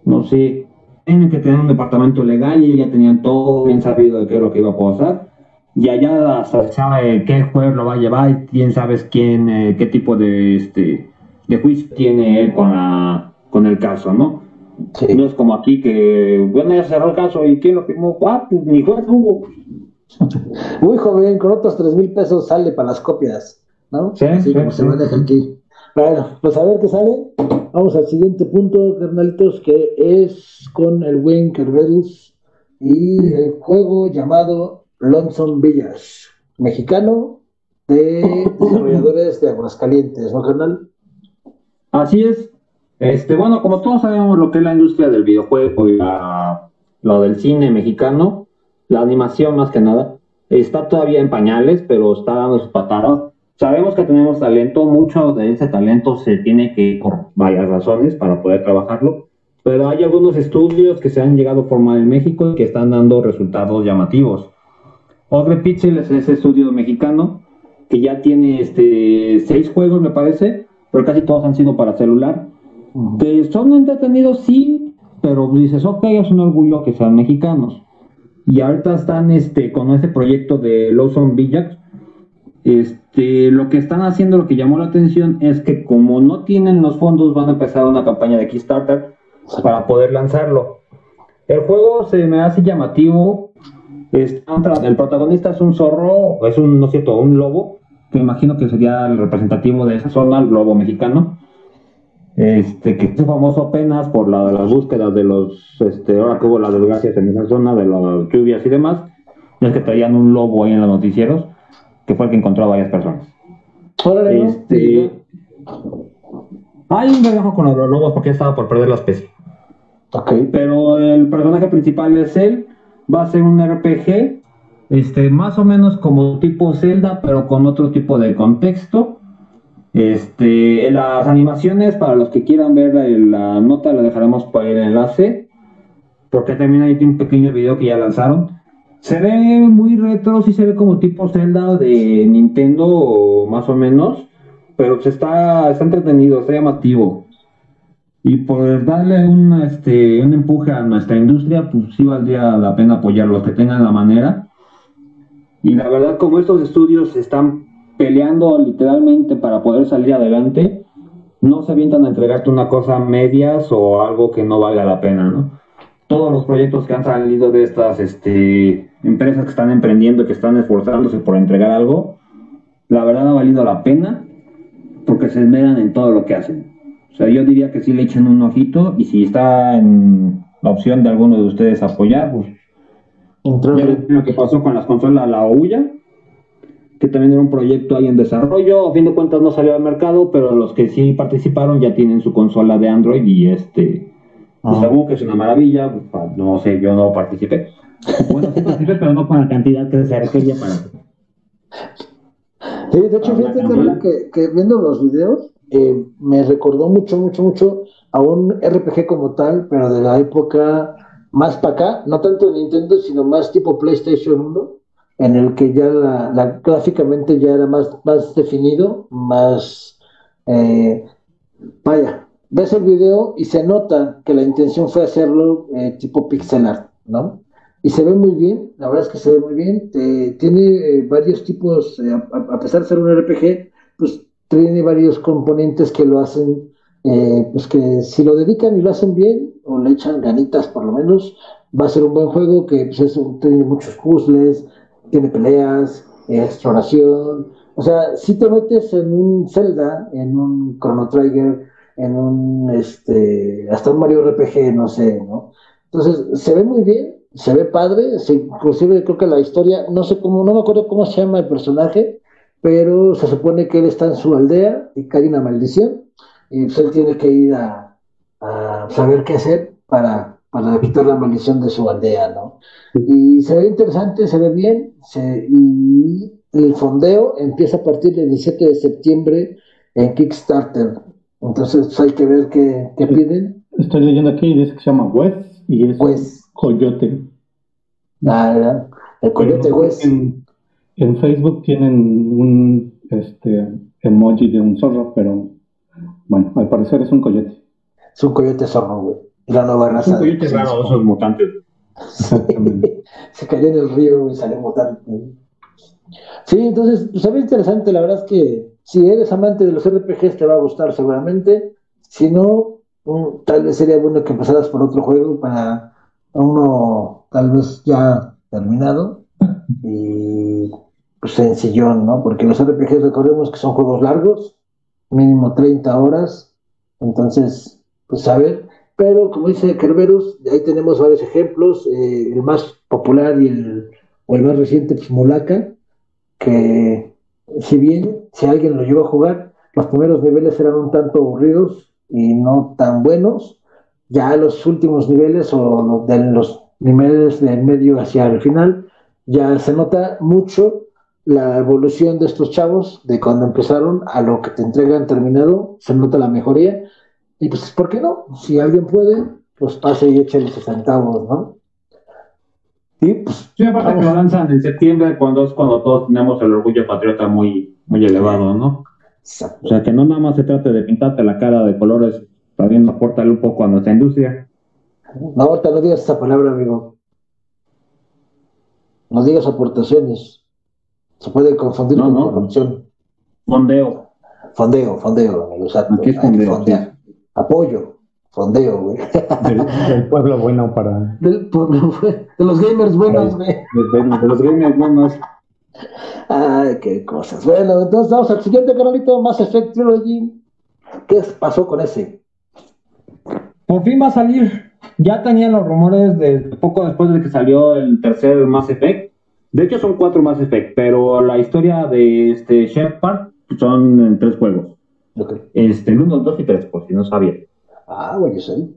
D: no sé, tienen que tener un departamento legal y ya tenían todo bien sabido de qué es lo que iba a pasar. Y allá hasta sabe qué juez lo va a llevar y quién sabe quién, eh, qué tipo de, este, de juicio tiene él con, la, con el caso, ¿no? No es como aquí que, bueno, ya cerró el caso y ¿quién lo firmó? Ah, pues ni juez hubo.
A: Uy, joven, con otros tres mil pesos sale para las copias, ¿no?
D: Sí,
A: Así como se maneja aquí. Bueno, pues a ver qué sale. Vamos al siguiente punto, carnalitos, que es con el Wayne Kerberos y el juego llamado Lonesome Villas, mexicano de desarrolladores de Aguascalientes, ¿no, carnal?
D: Así es. Este, bueno, como todos sabemos lo que es la industria del videojuego y lo del cine mexicano, la animación más que nada, está todavía en pañales, pero está dando sus patadas. Sabemos que tenemos talento, mucho de ese talento se tiene que por varias razones para poder trabajarlo, pero hay algunos estudios que se han llegado a formar en México y que están dando resultados llamativos. Ogre Pixel es ese estudio mexicano que ya tiene este, seis juegos, me parece, pero casi todos han sido para celular que son entretenidos, sí, pero dices, ok, es un orgullo que sean mexicanos. Y ahorita están este, con ese proyecto de Lawson Villax. Este, lo que están haciendo, lo que llamó la atención es que como no tienen los fondos, van a empezar una campaña de Kickstarter para poder lanzarlo. El juego se me hace llamativo. el protagonista es un zorro, es un, no cierto, un lobo, que imagino que sería el representativo de esa zona, el lobo mexicano este, que es famoso apenas por la de las búsquedas de los, este, ahora que hubo las desgracias en esa zona, de las lluvias y demás, es que traían un lobo ahí en los noticieros, que fue el que encontró a varias personas. este, hay un relajo con los lobos porque estaba por perder la especie.
A: Okay.
D: Pero el personaje principal es él, va a ser un RPG, este, más o menos como tipo Zelda, pero con otro tipo de contexto este, las animaciones, para los que quieran ver la, nota, la dejaremos por el enlace, porque también hay un pequeño video que ya lanzaron. Se ve muy retro, sí se ve como tipo Zelda de Nintendo, más o menos, pero se está, está entretenido, está llamativo. Y por darle un, este, un empuje a nuestra industria, pues sí valdría la pena apoyar los que tengan la manera. Y la verdad, como estos estudios están peleando literalmente para poder salir adelante, no se avientan a entregarte una cosa medias o algo que no valga la pena, ¿no? Todos los proyectos que han salido de estas este, empresas que están emprendiendo, que están esforzándose por entregar algo, la verdad ha valido la pena porque se esmeran en todo lo que hacen. O sea, yo diría que sí le echen un ojito y si está en la opción de alguno de ustedes apoyar, pues... Lo que pasó con las consolas La Ouya, que también era un proyecto ahí en desarrollo. A fin de cuentas no salió al mercado, pero los que sí participaron ya tienen su consola de Android y este, pues según que es una maravilla, pues, no sé, yo no participé. Bueno, sí participé, pero no con la cantidad que se requería para...
A: Sí, de hecho, fíjate que, que, viendo los videos, eh, me recordó mucho, mucho, mucho a un RPG como tal, pero de la época más para acá, no tanto de Nintendo, sino más tipo PlayStation 1, en el que ya la, gráficamente ya era más, más definido, más... Eh, vaya, ves el video y se nota que la intención fue hacerlo eh, tipo pixel art, ¿no? Y se ve muy bien, la verdad es que se ve muy bien, tiene eh, varios tipos, a, pesar de ser un RPG, pues tiene varios componentes que lo hacen, pues que si lo dedican y lo hacen bien, o le echan ganitas por lo menos, va a ser un buen juego que pues, tiene muchos puzzles, tiene peleas, exploración. O sea, si te metes en un Zelda, en un Chrono Trigger, en un, este, hasta un Mario RPG, no sé, ¿no? Entonces, se ve muy bien, se ve padre, inclusive creo que la historia, no sé cómo, no me acuerdo cómo se llama el personaje, pero se supone que él está en su aldea y cae una maldición, y pues él tiene que ir a, saber qué hacer para, para quitar la maldición de su aldea, ¿no? Y se ve interesante, se ve bien, y el fondeo empieza a partir del 17 de septiembre en Kickstarter. Entonces pues, hay que ver qué, qué piden.
B: Estoy leyendo aquí y dice que se llama Wes y es. Coyote.
A: Ah, el Coyote Wes.
B: En, en, Facebook tienen un este, emoji de un zorro, pero bueno, al parecer es un coyote.
A: Es un coyote zorro, güey. La nueva raza.
D: Coyote raro, esos mutantes.
A: se cayó en el río y salió mutante. Sí, entonces, pues a interesante, la verdad es que si eres amante de los RPGs te va a gustar seguramente, si no, tal vez sería bueno que empezaras por otro juego para uno tal vez ya terminado y pues, sencillón, ¿no? Porque los RPGs recordemos que son juegos largos, mínimo 30 horas, entonces, pues a ver, pero como dice Kerberos, ahí tenemos varios ejemplos, eh, el más popular y el, o el más reciente, pues Mulaka, que si bien, si alguien lo llevó a jugar, los primeros niveles eran un tanto aburridos y no tan buenos, ya los últimos niveles o de los niveles del medio hacia el final, ya se nota mucho la evolución de estos chavos, de cuando empezaron a lo que te entregan terminado, se nota la mejoría. Y pues, ¿por qué no? Si alguien puede, pues pase y eche los centavos, ¿no?
D: Y pues. Sí, aparte que lo lanzan en septiembre, cuando es cuando todos tenemos el orgullo patriota muy, muy elevado, ¿no? O sea, que no nada más se trate de pintarte la cara de colores, también aporta un poco a nuestra industria.
A: No, ahorita no digas esa palabra, amigo. No digas aportaciones. Se puede confundir con corrupción.
D: Fondeo.
A: Fondeo, fondeo, amigo.
D: Aquí fondeo.
A: Apoyo. Fondeo, güey.
B: Del, pueblo bueno para.
A: Del pueblo De los gamers buenos, güey.
D: De, los gamers buenos.
A: Ay, qué cosas. Bueno, entonces vamos al siguiente canalito, Mass Effect Trilogy. ¿Qué pasó con ese?
D: Por fin va a salir. Ya tenían los rumores de poco después de que salió el tercer Mass Effect. De hecho, son cuatro Mass Effect, pero la historia de este Shepard son en tres juegos. Este, el 1, 2 y 3, por si no sabía.
A: Ah, bueno, sí.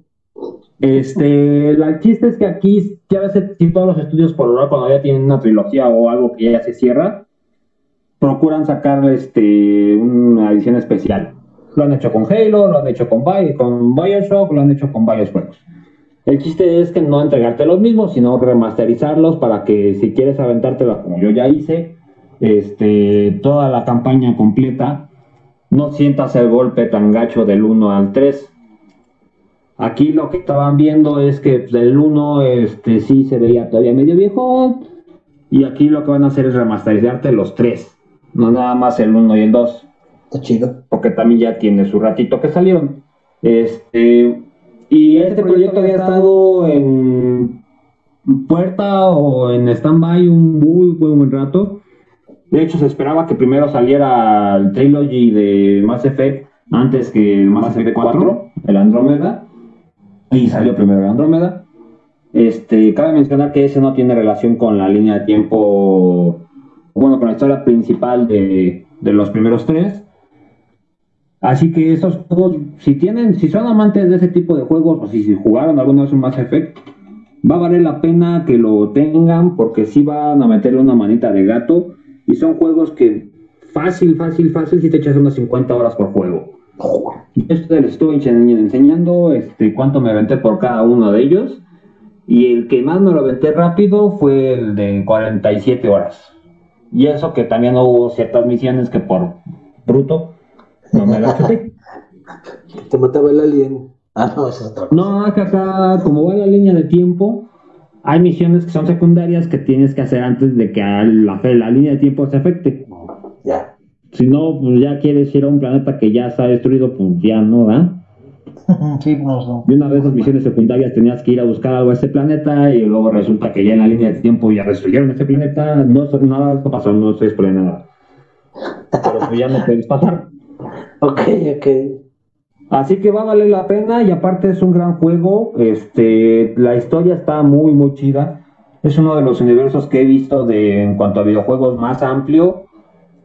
D: Este, el chiste es que aquí, ya ves, si todos los estudios por ahora, cuando ya tienen una trilogía o algo que ya se cierra, procuran sacar este, una edición especial. Lo han hecho con Halo, lo han hecho con, con Bioshock, lo han hecho con varios juegos. El chiste es que no entregarte los mismos, sino remasterizarlos para que si quieres aventártela como yo ya hice, este, toda la campaña completa, no sientas el golpe tan gacho del 1 al 3 Aquí lo que estaban viendo es que pues, el 1 este, sí se veía todavía medio viejo. Y aquí lo que van a hacer es remasterizarte los tres. No nada más el 1 y el 2.
A: Está chido.
D: Porque también ya tiene su ratito que salieron. Este, y este proyecto había estado en puerta o en stand-by un muy, buen rato. De hecho, se esperaba que primero saliera el trilogy de Mass Effect antes que Mass Effect 4, el Andrómeda y salió primero el Andrómeda. Este, cabe mencionar que ese no tiene relación con la línea de tiempo, bueno, con la historia principal de, los primeros tres. Así que esos juegos, si tienen, si son amantes de ese tipo de juegos, o si, jugaron alguna vez un Mass Effect, va a valer la pena que lo tengan, porque si van a meterle una manita de gato, y son juegos que fácil, fácil, fácil, si te echas unas 50 horas por juego. Esto les estoy enseñando este, cuánto me aventé por cada uno de ellos. Y el que más me lo aventé rápido fue el de 47 horas. Y eso que también hubo ciertas misiones que por bruto no me las chuté.
A: Te mataba el alien. Ah, no, es otra
D: No, acá, como va la línea de tiempo, hay misiones que son secundarias que tienes que hacer antes de que la, la línea de tiempo se afecte.
A: Ya.
D: Si no, pues ya quieres ir a un planeta que ya está destruido, pues ya no, ¿verdad?
A: Sí, no,
D: Y una vez las misiones secundarias tenías que ir a buscar algo a ese planeta y luego resulta que ya en la línea de tiempo ya destruyeron ese planeta. No, nada de esto pasó, no estoy explicando nada. Pero pues ya no puedes pasar.
A: Ok, ok.
D: Así que va a valer la pena y aparte es un gran juego. Este, la historia está muy, muy chida. Es uno de los universos que he visto de, en cuanto a videojuegos más amplio.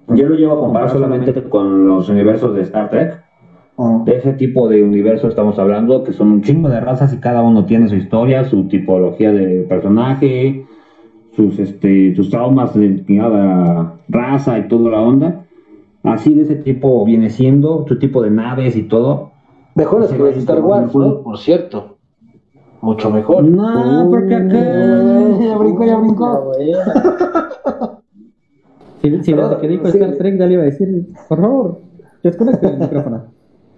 D: Yo lo llevo a comparar solamente con los universos de Star Trek.
A: Mm.
D: De ese tipo de universo estamos hablando, que son un chingo de razas y cada uno tiene su historia, su tipología de personaje, sus, este, sus traumas de cada raza y toda la onda. Así de ese tipo viene siendo, su tipo de naves y todo.
A: Mejores
D: Sí,
A: que los Star Wars. Por cierto. Mucho mejor.
D: No, porque acá-
A: Ya brincó, ya brincó.
C: Si, si desde que dijo
A: Sí.
C: Star Trek ya le iba a decir, por favor, desconecte el micrófono.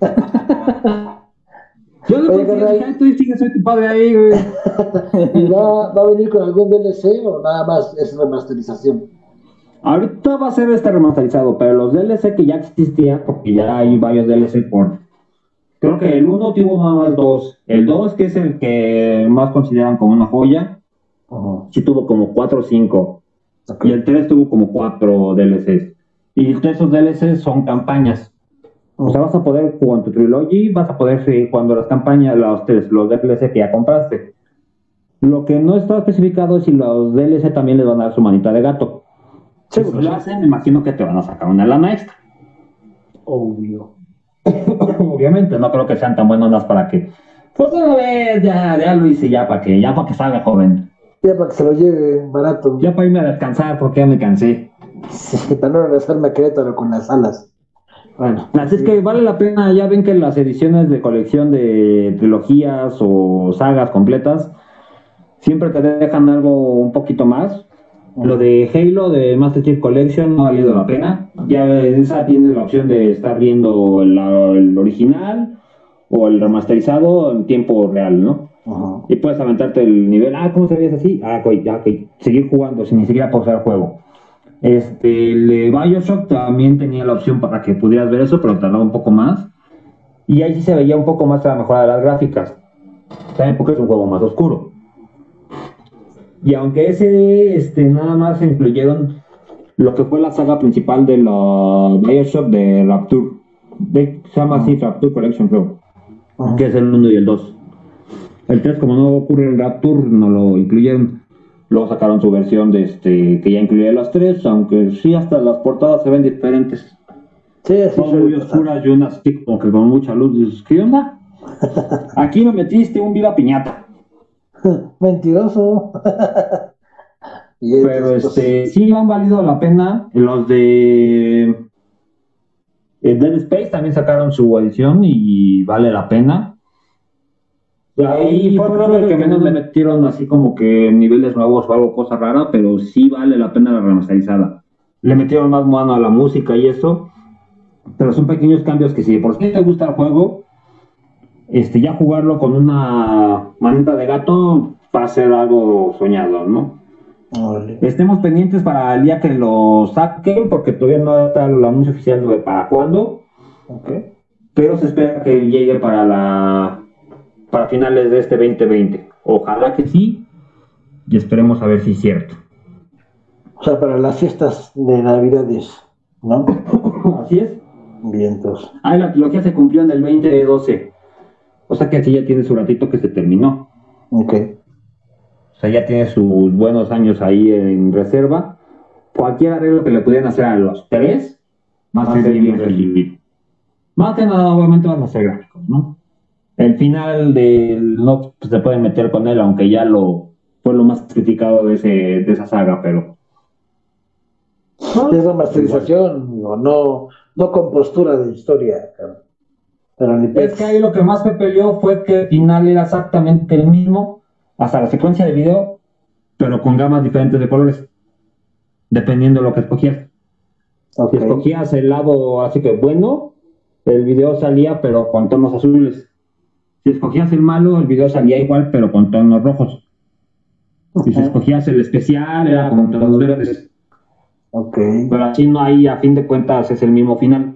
D: Yo no
A: Oye,
D: "Ay, tú sigues, soy tu padre ahí, güey.
A: ¿Y va, va a venir con algún DLC o nada más es remasterización?
D: Ahorita va a ser este remasterizado, pero los DLC que ya existían, porque ya hay varios DLC por. Creo que el 1 tuvo nada más dos. El 2, que es el que más consideran como una joya,
A: Ujú.
D: sí tuvo como 4 o 5.
A: Ok.
D: Y el 3 tuvo como 4 DLCs. Y esos DLCs son campañas. O sea, vas a poder, con tu trilogy, vas a poder seguir jugando las campañas, los, tres- los DLC que ya compraste. Lo que no está especificado es si los DLC también les van a dar su manita de gato. Si lo hacen, me imagino que te van a sacar una lana extra.
A: Obvio.
D: Obviamente, no creo que sean tan buenas para que. Pues una vez, ya, ya lo hice, ya para que, ya para que salga joven.
A: Ya para que se lo lleve barato.
D: Ya para irme a descansar, porque ya me cansé.
A: Sí, para no regresarme a Querétaro con las alas. Bueno.
D: Así es que vale la pena, ya ven que las ediciones de colección de trilogías o sagas completas siempre te dejan algo un poquito más. Lo de Halo de Master Chief Collection no ha valido la pena. Ya esa tiene la opción de estar viendo el, el original o el remasterizado en tiempo real, ¿no?
A: Ujú.
D: Y puedes aventarte el nivel, ah, ¿cómo sabías así? Ah, ok, ya, ok. Seguir jugando sin ni siquiera pausar el juego. Este, el de Bioshock también tenía la opción para que pudieras ver eso, pero tardaba un poco más. Y ahí sí se veía un poco más la mejora de las gráficas. También porque es un juego más oscuro. Y aunque ese, este, nada más incluyeron lo que fue la saga principal de la Bioshock de Rapture. De, se llama así Rapture Collection, creo. Que es el 1 y el 2. El 3, como no ocurre en Rapture, no lo incluyeron. Luego sacaron su versión de este que ya incluía las tres, aunque sí hasta las portadas se ven diferentes.
A: Sí, así
D: Son muy oscuras y unas como que con mucha luz. Dices, ¿qué onda? Aquí me metiste un viva piñata.
A: Mentiroso. y
D: Pero este, sí han valido la pena. Los de eh, Dead Space también sacaron su edición y vale la pena. De ahí fue que menos le metieron así como que niveles nuevos o algo, cosa rara, pero sí vale la pena la remasterizada. Le metieron más mano a la música y eso, pero son pequeños cambios que si de por sí te gusta el juego, este, ya jugarlo con una manita de gato va a ser algo soñado, ¿no? Estemos pendientes para el día que lo saquen, porque todavía no está el anuncio oficial de para cuándo,
A: Ok.
D: pero se espera que llegue para la para finales de este 2020. Ojalá que sí, y esperemos a ver si es cierto.
A: O sea, para las fiestas de Navidades, ¿no?
D: Así es.
A: Vientos.
D: Ah, y la trilogía se cumplió en el 2012. O sea que así ya tiene su ratito que se terminó.
A: Ok.
D: O sea, ya tiene sus buenos años ahí en reserva. Cualquier arreglo que le pudieran hacer a los tres va a ser bien recibido. Más que nada, obviamente, van a ser gráficos, ¿no? El final del no pues, se pueden meter con él, aunque ya lo fue lo más criticado de, ese, de esa saga, pero.
A: Es remasterización, o no, no con postura de historia, cabrón. Pero ni
D: Es que ahí lo que más me peleó fue que el final era exactamente el mismo, hasta la secuencia de video, pero con gamas diferentes de colores, dependiendo de lo que escogías. Si escogías el lado así que bueno, el video salía pero con tonos azules. Si escogías el malo, el video salía igual pero con tonos rojos. Y si escogías el especial, era con tonos verdes.
A: Ok.
D: Pero así no hay, a fin de cuentas, es el mismo final.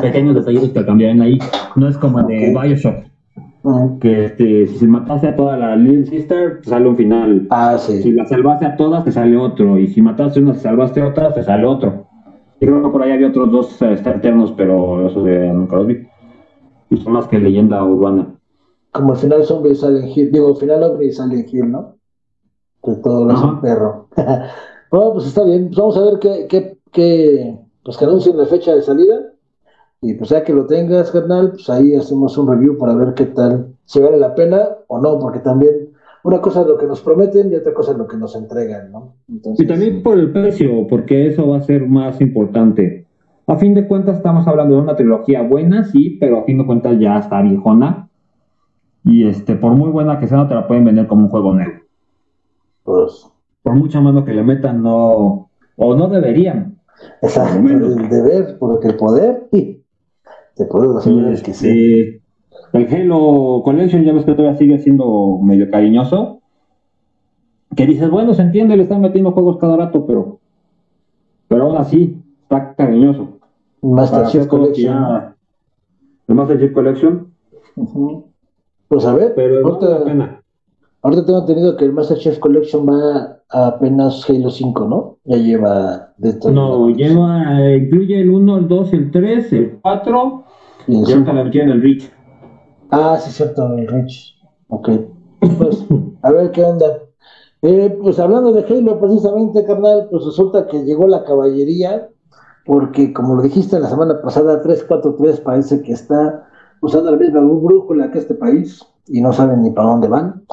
D: Pequeños detalles que cambiaron ahí. No es como el de. Bioshock, que este, si mataste a toda la Little Sister, te sale un final.
A: Ah,
D: Si
A: sí.
D: la salvaste a todas, te sale otro. Y si mataste una, y salvaste a otras, te sale otro. Y creo que por ahí había otros dos eh, eternos, pero esos de, nunca los vi. y son más que leyenda urbana.
A: Como el final zombie Silent Hill, digo, final hombre de Silent Hill, ¿no? Que todo lo hace un perro. bueno, pues está bien, pues vamos a ver qué, qué, qué, pues que anuncien la fecha de salida. Y pues ya que lo tengas, carnal, pues ahí hacemos un review para ver qué tal, si vale la pena o no, porque también una cosa es lo que nos prometen y otra cosa es lo que nos entregan, ¿no?
D: y también por el precio, porque eso va a ser más importante. A fin de cuentas estamos hablando de una trilogía buena, sí, pero a fin de cuentas ya está viejona. Y este, por muy buena que sea, no te la pueden vender como un juego nuevo.
A: Pues.
D: Por mucha mano que le metan, no. O no deberían.
A: Exacto, el deber, porque el poder, sí. Te puedo decir que sí.
D: El Halo Collection ya ves que todavía sigue siendo medio cariñoso. Que dices, bueno, se entiende, le están metiendo juegos cada rato, pero. Pero aún así, está cariñoso.
A: Master Chief Collection.
D: el Master Chief Collection.
A: Pues a ver,
D: pero ahorita,
A: ahorita tengo entendido que el Master Chief Collection va a apenas Halo 5, ¿no? Ya lleva
D: de. No, lleva, eh, incluye el 1, el 2, el 3, el 4 y, el ahorita le el Reach.
A: Ah, sí, cierto, el Rich. Ok. Pues, a ver qué onda. Eh, pues hablando de Halo, precisamente, carnal, pues resulta que llegó la caballería, porque como lo dijiste la semana pasada, 343 parece que está usando la misma brújula que este país y no saben ni para dónde van.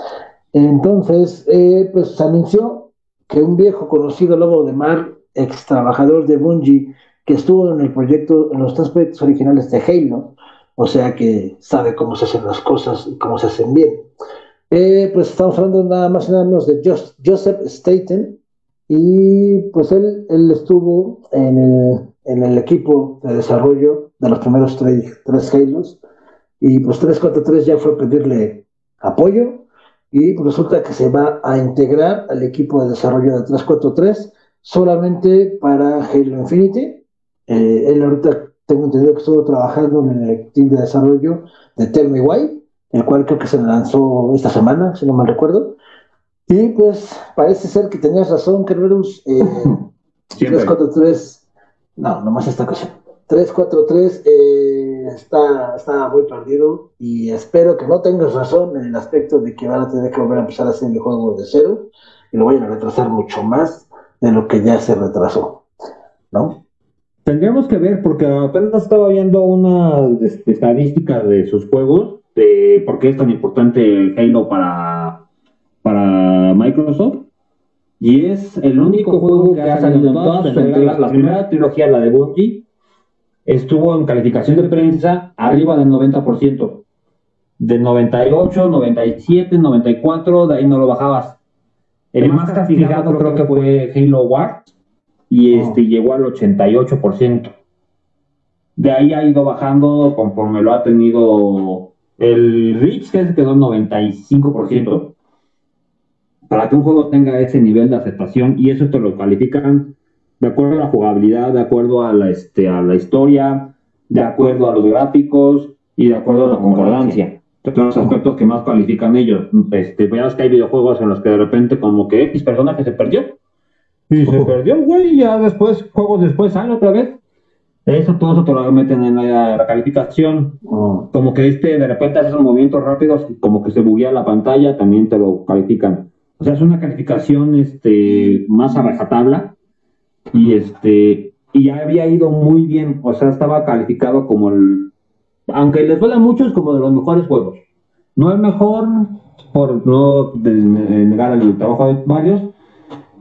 A: Entonces, eh, pues se anunció que un viejo conocido lobo de mar, ex trabajador de Bungie, que estuvo en el proyecto, en los tres proyectos originales de Halo, o sea que sabe cómo se hacen las cosas y cómo se hacen bien. Eh, pues estamos hablando nada más y nada menos de Joseph Staten, y pues él, él estuvo en el, en el, equipo de desarrollo de los primeros tres, tres Halos, y pues 343 ya fue pedirle apoyo, y resulta que se va a integrar al equipo de desarrollo de 343 solamente para Halo Infinity. Eh, él ahorita tengo entendido que estuvo trabajando en el team de desarrollo de Tell Me Why, el cual creo que se lanzó esta semana, si no mal recuerdo. Y pues parece ser que tenías razón, Kerberus. Eh, 343, no, nomás esta ocasión. 343 eh, está, está muy perdido y espero que no tengas razón en el aspecto de que van a tener que volver a empezar a hacer el juego de cero y lo vayan a retrasar mucho más de lo que ya se retrasó, ¿no?
D: Tendríamos que ver, porque apenas estaba viendo una este, estadística de sus juegos, de por qué es tan importante Halo para, para Microsoft. Y es el único juego que ha salido en todas sus entregas. La primera trilogía, la de Bungie, estuvo en calificación de prensa arriba del 90%. De 98, 97, 94, de ahí no lo bajabas. El más castigado creo que fue Halo Wars y este, llegó al 88%. De ahí ha ido bajando conforme lo ha tenido el Rich, que se quedó en 95%. Para que un juego tenga ese nivel de aceptación, y eso te lo califican de acuerdo a la jugabilidad, de acuerdo a la, este, a la historia, de acuerdo a los gráficos y de acuerdo a la concordancia. Son los aspectos que más califican ellos. Este, veas que hay videojuegos en los que de repente como que X personaje se perdió y se perdió güey, ya después, juegos después sale otra vez. Eso, todo eso te lo meten en la, calificación. Ah. Como que este, de repente haces movimientos rápidos, como que se buguea la pantalla, también te lo califican. O sea, es una calificación este, más a rajatabla. Y este, y ya había ido muy bien. O sea, estaba calificado como el. Aunque les duela mucho, es como de los mejores juegos. No el mejor, por no negar el trabajo de varios,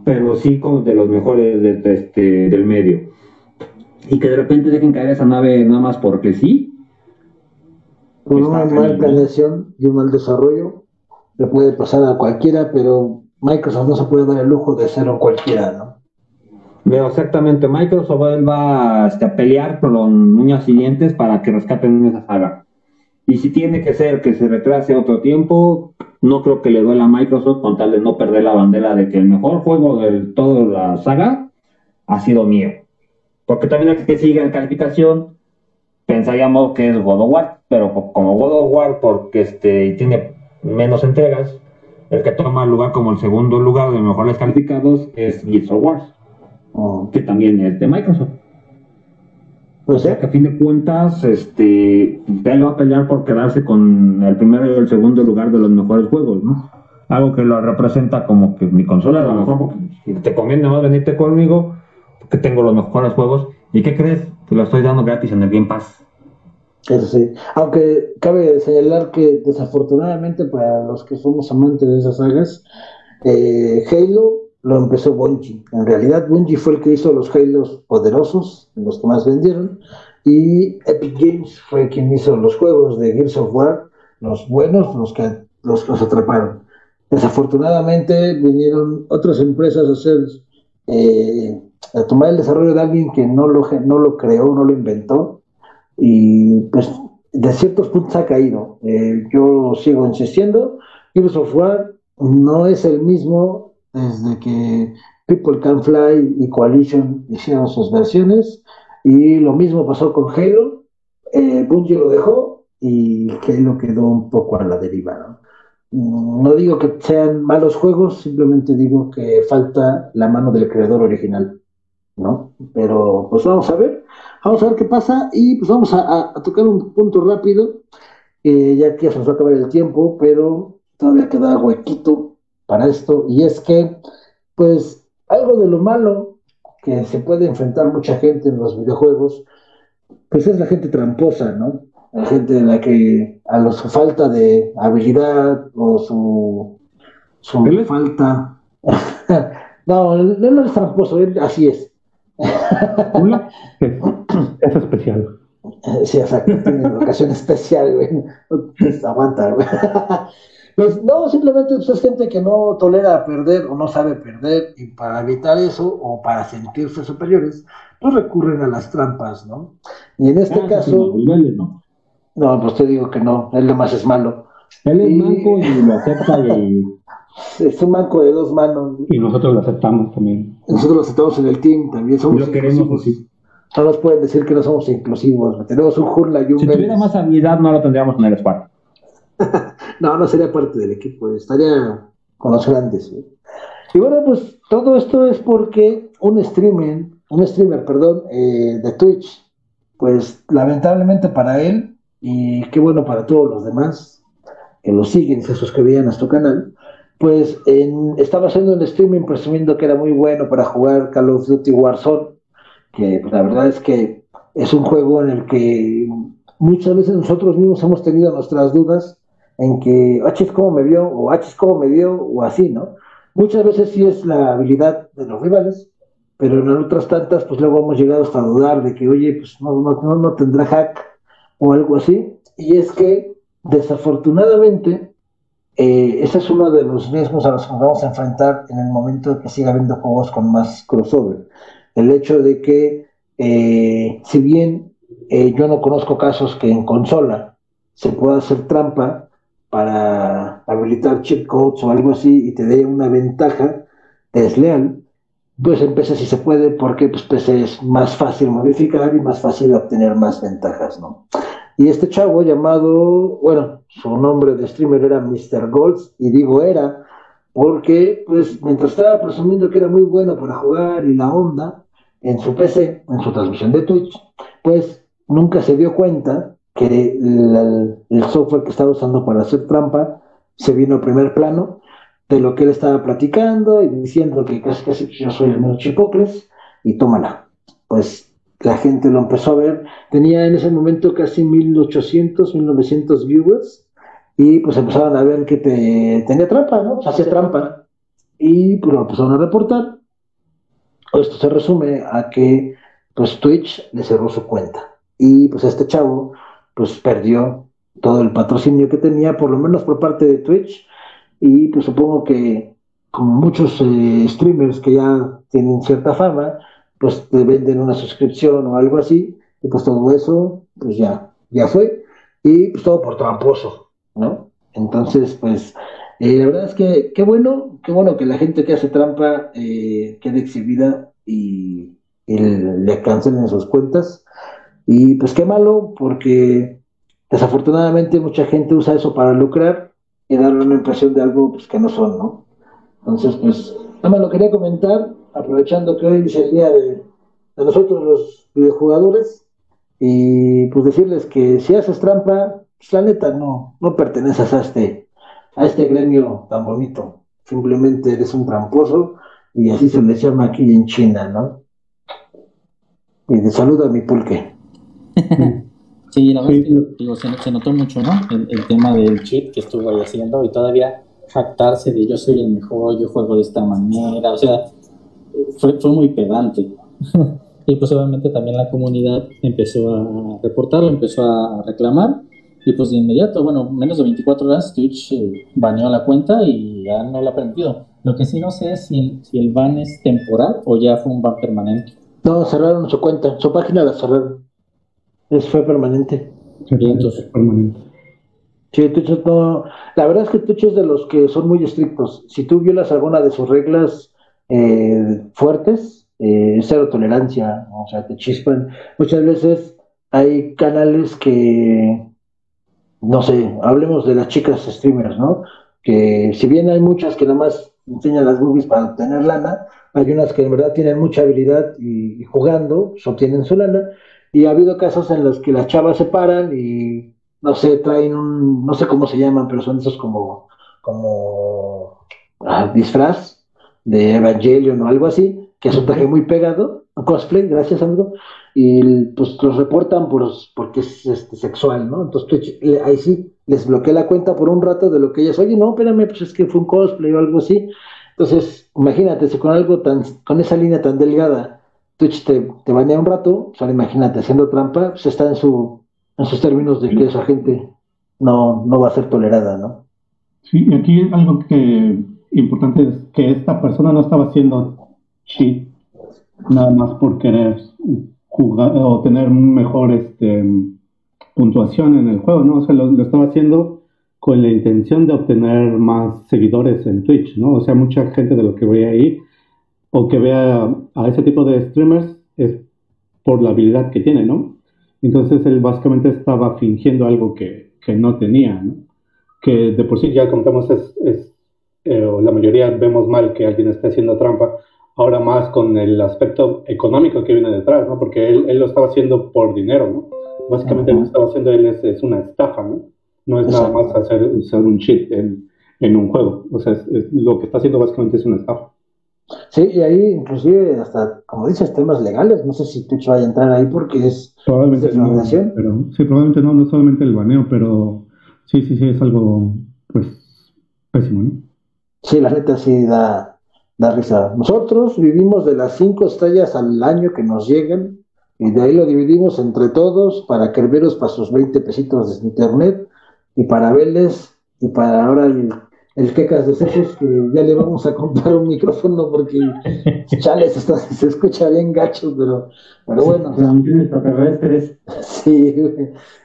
D: pero sí como de los mejores de, este, del medio. Y que de repente dejen caer esa nave nada más porque sí.
A: Con una mala planeación y un mal desarrollo, le puede pasar a cualquiera, pero Microsoft no se puede dar el lujo de ser cualquiera, ¿no?
D: Exactamente, Microsoft va este, a pelear con los uñas siguientes para que rescaten esa saga. Y si tiene que ser que se retrase otro tiempo, no creo que le duela a Microsoft con tal de no perder la bandera de que el mejor juego de toda la saga ha sido mío. Porque también el que sigue en calificación pensaríamos que es God of War, pero como God of War porque este tiene menos entregas, el que toma el lugar como el segundo lugar de mejores calificados es Gears of War, que también es de Microsoft. O sea que a fin de cuentas, este, él va a pelear por quedarse con el primero y el segundo lugar de los mejores juegos, ¿no? Algo que lo representa como que mi consola es la mejor porque te conviene más venirte conmigo porque tengo los mejores juegos. ¿Y qué crees? Te lo estoy dando gratis en el Game Pass.
A: Eso sí. Aunque cabe señalar que desafortunadamente para los que somos amantes de esas sagas, eh, Halo lo empezó Bungie. En realidad, Bungie fue el que hizo los Halos poderosos, los que más vendieron, y Epic Games fue quien hizo los juegos de Gears of War, los buenos, los que los, los atraparon. Desafortunadamente vinieron otras empresas a hacer, eh, a tomar el desarrollo de alguien que no lo, no lo creó, no lo inventó, y pues de ciertos puntos ha caído. Eh, yo sigo insistiendo, Gears of War no es el mismo desde que People Can Fly y Coalition hicieron sus versiones. Y lo mismo pasó con Halo. Eh, Bungie lo dejó y Halo quedó un poco a la deriva. ¿no? Mm, no digo que sean malos juegos, simplemente digo que falta la mano del creador original. ¿no? Pero pues vamos a ver, vamos a ver qué pasa y pues vamos a, tocar un punto rápido, ya que se nos va a acabar el tiempo, pero todavía queda huequito para esto, y es que, pues, algo de lo malo que se puede enfrentar mucha gente en los videojuegos, pues es la gente tramposa, ¿no? La gente de la que a su falta de habilidad o su, su falta... no, no, es tramposo, así es.
B: es especial.
A: Sí, exacto, tiene una ocasión especial, güey. Pues, aguanta, güey. Pues no, simplemente pues, es gente que no tolera perder o no sabe perder y para evitar eso o para sentirse superiores, pues recurren a las trampas, ¿no? Y en este ah, caso... no. no, pues te digo que no, él más es malo.
D: Él es manco y lo acepta y...
A: Es un manco de dos manos.
B: Y nosotros lo aceptamos también.
A: Nosotros lo aceptamos en el team, también somos
D: lo queremos así.
A: No nos pueden decir que no somos inclusivos. Tenemos un Hurla y un
D: Si tuviera más habilidad, no lo tendríamos en el squad.
A: no, no sería parte del equipo, estaría con los grandes. Y bueno, pues todo esto es porque un streamer, un streamer, perdón, eh, de Twitch, pues lamentablemente para él, y qué bueno para todos los demás que lo siguen y se suscribían a su canal, pues estaba haciendo un streaming presumiendo que era muy bueno para jugar Call of Duty Warzone, que la verdad es que es un juego en el que muchas veces nosotros mismos hemos tenido nuestras dudas en que H es como me vio, o H es como me vio, o así, ¿no? Muchas veces sí es la habilidad de los rivales, pero en otras tantas, pues luego hemos llegado hasta dudar de que, oye, pues no, no, no tendrá hack o algo así. Y es que, desafortunadamente, eh, ese es uno de los riesgos a los que nos vamos a enfrentar en el momento de que siga habiendo juegos con más crossover. El hecho de que, eh, si bien eh, yo no conozco casos que en consola se pueda hacer trampa, para habilitar cheat codes o algo así y te dé una ventaja desleal, pues en PC sí se puede porque pues PC es más fácil modificar y más fácil obtener más ventajas, ¿no? Y este chavo llamado, bueno, su nombre de streamer era Mr. Golds, y digo era porque pues mientras estaba presumiendo que era muy bueno para jugar y la onda en su PC, en su transmisión de Twitch, pues nunca se dio cuenta que el, software que estaba usando para hacer trampa se vino a primer plano de lo que él estaba platicando y diciendo que casi casi yo soy el nuevo Chipocles y tómala. Pues la gente lo empezó a ver. Tenía en ese momento casi 1800, 1900 viewers y pues empezaron a ver que te, tenía trampa, ¿no? Hacía trampa. Y pues lo empezaron a reportar. Esto se resume a que pues Twitch le cerró su cuenta. Y pues este chavo pues perdió todo el patrocinio que tenía, por lo menos por parte de Twitch, y pues supongo que como muchos eh, streamers que ya tienen cierta fama, pues te venden una suscripción o algo así, y pues todo eso, pues ya, ya fue, y pues todo por tramposo, ¿no? Entonces, pues, eh, la verdad es que qué bueno, qué bueno que la gente que hace trampa eh, quede exhibida y, y le cancelen sus cuentas, y pues qué malo, porque desafortunadamente mucha gente usa eso para lucrar y darle una impresión de algo pues, que no son, ¿no? Entonces, pues, nada más lo quería comentar, aprovechando que hoy es el día de, nosotros los videojugadores, y pues decirles que si haces trampa, pues la neta no, no perteneces a este, a este gremio tan bonito. Simplemente eres un tramposo y así se les llama aquí en China, ¿no? Y de saludo a mi pulque.
C: Sí, la verdad es que se, notó mucho, ¿no? El, tema del cheat que estuvo ahí haciendo y todavía jactarse de yo soy el mejor, yo juego de esta manera, o sea, fue, fue muy pedante. y pues obviamente también la comunidad empezó a reportarlo, empezó a reclamar y pues de inmediato, bueno, menos de 24 horas Twitch eh, baneó la cuenta y ya no la ha permitido. Lo que sí no sé es si el, si el ban es temporal o ya fue un ban permanente.
A: No, cerraron su cuenta, su página la cerraron. Es, fue permanente.
B: Sí, entonces. permanente.
A: Sí, no. La verdad es que Twitch es de los que son muy estrictos. Si tú violas alguna de sus reglas eh, fuertes, eh, cero tolerancia, o sea, te chispan. Muchas veces hay canales que, no sé, hablemos de las chicas streamers, ¿no? Que si bien hay muchas que nada más enseñan las boobies para obtener lana, hay unas que en verdad tienen mucha habilidad y, jugando pues, obtienen su lana. Y ha habido casos en los que las chavas se paran y, no sé, traen un, no sé cómo se llaman, pero son esos como, como ah, disfraz de Evangelion o algo así, que es un traje muy pegado, un cosplay, gracias amigo, y pues los reportan por, porque es este, sexual, ¿no? Entonces ahí sí les bloqueé la cuenta por un rato de lo que ellas, oye, no, espérame, pues es que fue un cosplay o algo así. Entonces, imagínate, si con algo tan, con esa línea tan delgada, Twitch te, te banea un rato, o imagínate, haciendo trampa, pues está en su, en sus términos de que esa gente no, no va a ser tolerada, ¿no?
B: Sí, y aquí algo que importante es que esta persona no estaba haciendo cheat nada más por querer jugar o tener mejor este, puntuación en el juego, ¿no? O sea, lo, estaba haciendo con la intención de obtener más seguidores en Twitch, ¿no? O sea, mucha gente de lo que ve ahí o que vea a ese tipo de streamers es por la habilidad que tiene, ¿no? Entonces él básicamente estaba fingiendo algo que, que no tenía, ¿no? Que de por sí ya contamos es, es eh, la mayoría vemos mal que alguien esté haciendo trampa, ahora más con el aspecto económico que viene detrás, ¿no? Porque él, él lo estaba haciendo por dinero, ¿no? Básicamente lo que estaba haciendo él es, es, una estafa, ¿no? No es nada más hacer, usar un cheat en, en, un juego, o sea, lo que está haciendo básicamente es una estafa.
A: Sí, y ahí inclusive hasta, como dices, temas legales, no sé si Twitch vaya a entrar ahí porque es
B: probablemente no, pero, sí, probablemente no, no solamente el baneo, pero sí, sí, sí, es algo, pues, pésimo, ¿no?
A: Sí, la neta sí da, da risa. Nosotros vivimos de las cinco estrellas al año que nos llegan y de ahí lo dividimos entre todos para Kerberos para sus 20 pesitos de internet y para Vélez y para ahora el, el Quecas de Cesos que ya le vamos a comprar un micrófono porque chales, se escucha bien gacho, pero, pero bueno. Sí,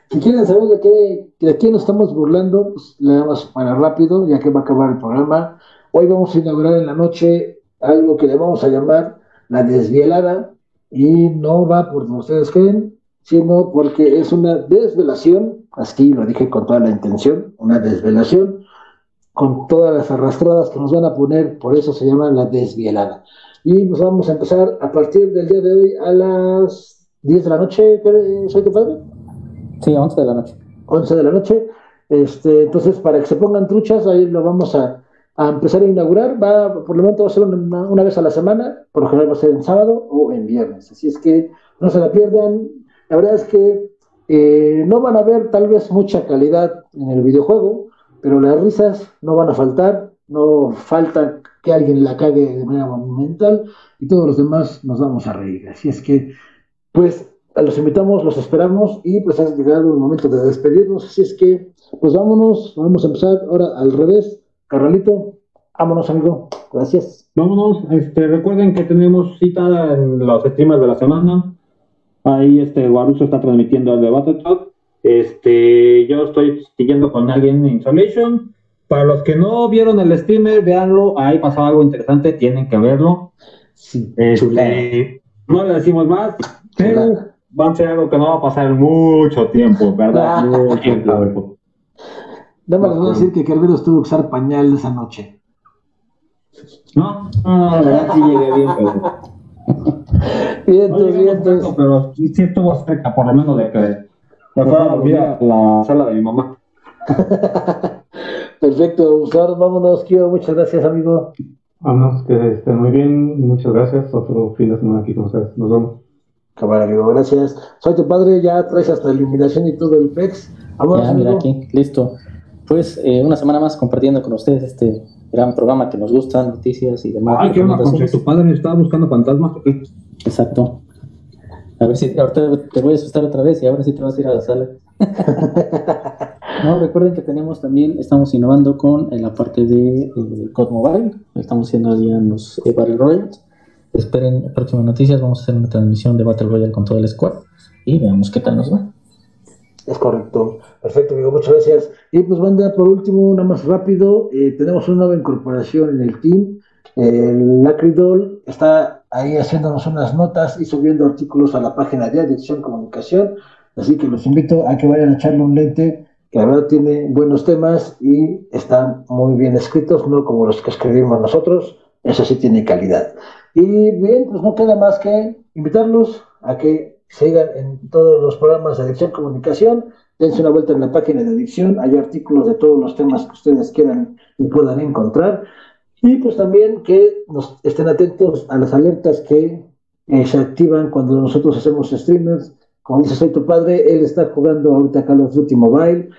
A: si quieren saber de qué, de quién nos estamos burlando, pues le damos para rápido, ya que va a acabar el programa. Hoy vamos a inaugurar en la noche algo que le vamos a llamar la desvielada y no va por como ustedes creen, sino porque es una desvelación, así lo dije con toda la intención, una desvelación con todas las arrastradas que nos van a poner, por eso se llama la desvielada. Y nos vamos a empezar a partir del día de hoy a las 10 de la noche, ¿soy tu padre?
C: Sí, 11 de la noche.
A: 11 de la noche. Este, entonces, para que se pongan truchas, ahí lo vamos a, a empezar a inaugurar. Va, por lo menos va a ser una, vez a la semana, por lo general va a ser en sábado o en viernes. Así es que no se la pierdan. La verdad es que eh, no van a ver tal vez mucha calidad en el videojuego, pero las risas no van a faltar. No falta que alguien la cague de manera monumental y todos los demás nos vamos a reír. Así es que, pues, los invitamos, los esperamos y pues ha llegado el momento de despedirnos. Así es que, pues vámonos, vamos a empezar ahora al revés Carnalito, vámonos, amigo. Gracias.
D: Vámonos. Este, recuerden que tenemos cita en los streamers de la semana. Ahí este Guaruso está transmitiendo el debate talk. Este, yo estoy siguiendo con alguien en Insolation. Para los que no vieron el streamer, véanlo. Ahí pasó algo interesante, tienen que verlo. Sí, este, no le decimos más, pero va a ser algo que no va a pasar mucho tiempo, ¿verdad? mucho tiempo.
A: Nada más les voy a decir que Kerberos tuvo que usar pañal esa noche.
D: No, no, la verdad sí llegué bien, pero.
A: bien, bien,
D: Pero sí, estuvo cerca, por lo menos, de que me a dormir a la sala de mi mamá.
A: Perfecto, Oscar, vámonos, Kio, muchas gracias, amigo.
B: Vámonos, que estén muy bien, muchas gracias. Otro fin de semana aquí con ustedes, nos vemos.
A: Cámara, amigo, gracias. Soy tu padre, ya traes hasta iluminación y todo el PEX.
C: Vámonos, ya, mira aquí, listo. Pues eh, una semana más compartiendo con ustedes este gran programa que nos gusta, noticias y demás.
D: Ay, qué onda, con tu padre estaba buscando fantasmas.
C: Exacto. A ver si ahorita te voy a asustar otra vez y ahora sí te vas a ir a la sala. no, recuerden que tenemos también, estamos innovando con en la parte de eh, Mobile. Estamos haciendo ya los eh, Battle Royals. Esperen próximas noticias. Vamos a hacer una transmisión de Battle Royale con todo el squad y veamos qué tal nos va.
A: Es correcto. Perfecto, amigo. Muchas gracias. Y pues, banda, por último, nada más rápido, eh, tenemos una nueva incorporación en el team. El Lacridol está ahí haciéndonos unas notas y subiendo artículos a la página de Adicción Comunicación. Así que los invito a que vayan a echarle un lente, que la verdad tiene buenos temas y están muy bien escritos, no como los que escribimos nosotros. Eso sí tiene calidad. Y bien, pues no queda más que invitarlos a que sigan en todos los programas de Adicción Comunicación. Dense una vuelta en la página de Adicción. Hay artículos de todos los temas que ustedes quieran y puedan encontrar. Y pues también que nos estén atentos a las alertas que eh, se activan cuando nosotros hacemos streamers. Como dice Soy tu padre, él está jugando ahorita Call of Duty Mobile.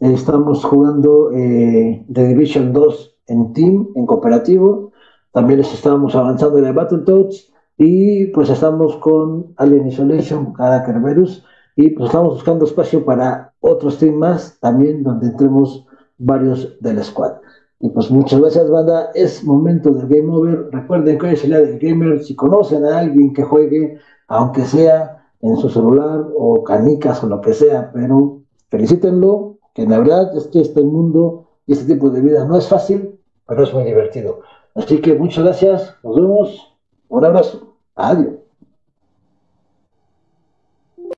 A: Estamos jugando eh, The Division 2 en team, en cooperativo. También estamos avanzando en el Battletoads. Y pues estamos con Alien Isolation, cada Kerberos. Y pues estamos buscando espacio para otro stream más, también donde entremos varios del squad. Y pues muchas gracias, banda. Es momento del game over. Recuerden que hoy es el día del gamer. Si conocen a alguien que juegue, aunque sea en su celular o canicas o lo que sea, pero felicítenlo, que la verdad es que este mundo y este tipo de vida no es fácil, pero es muy divertido. Así que muchas gracias. Nos vemos. Un abrazo. Adiós.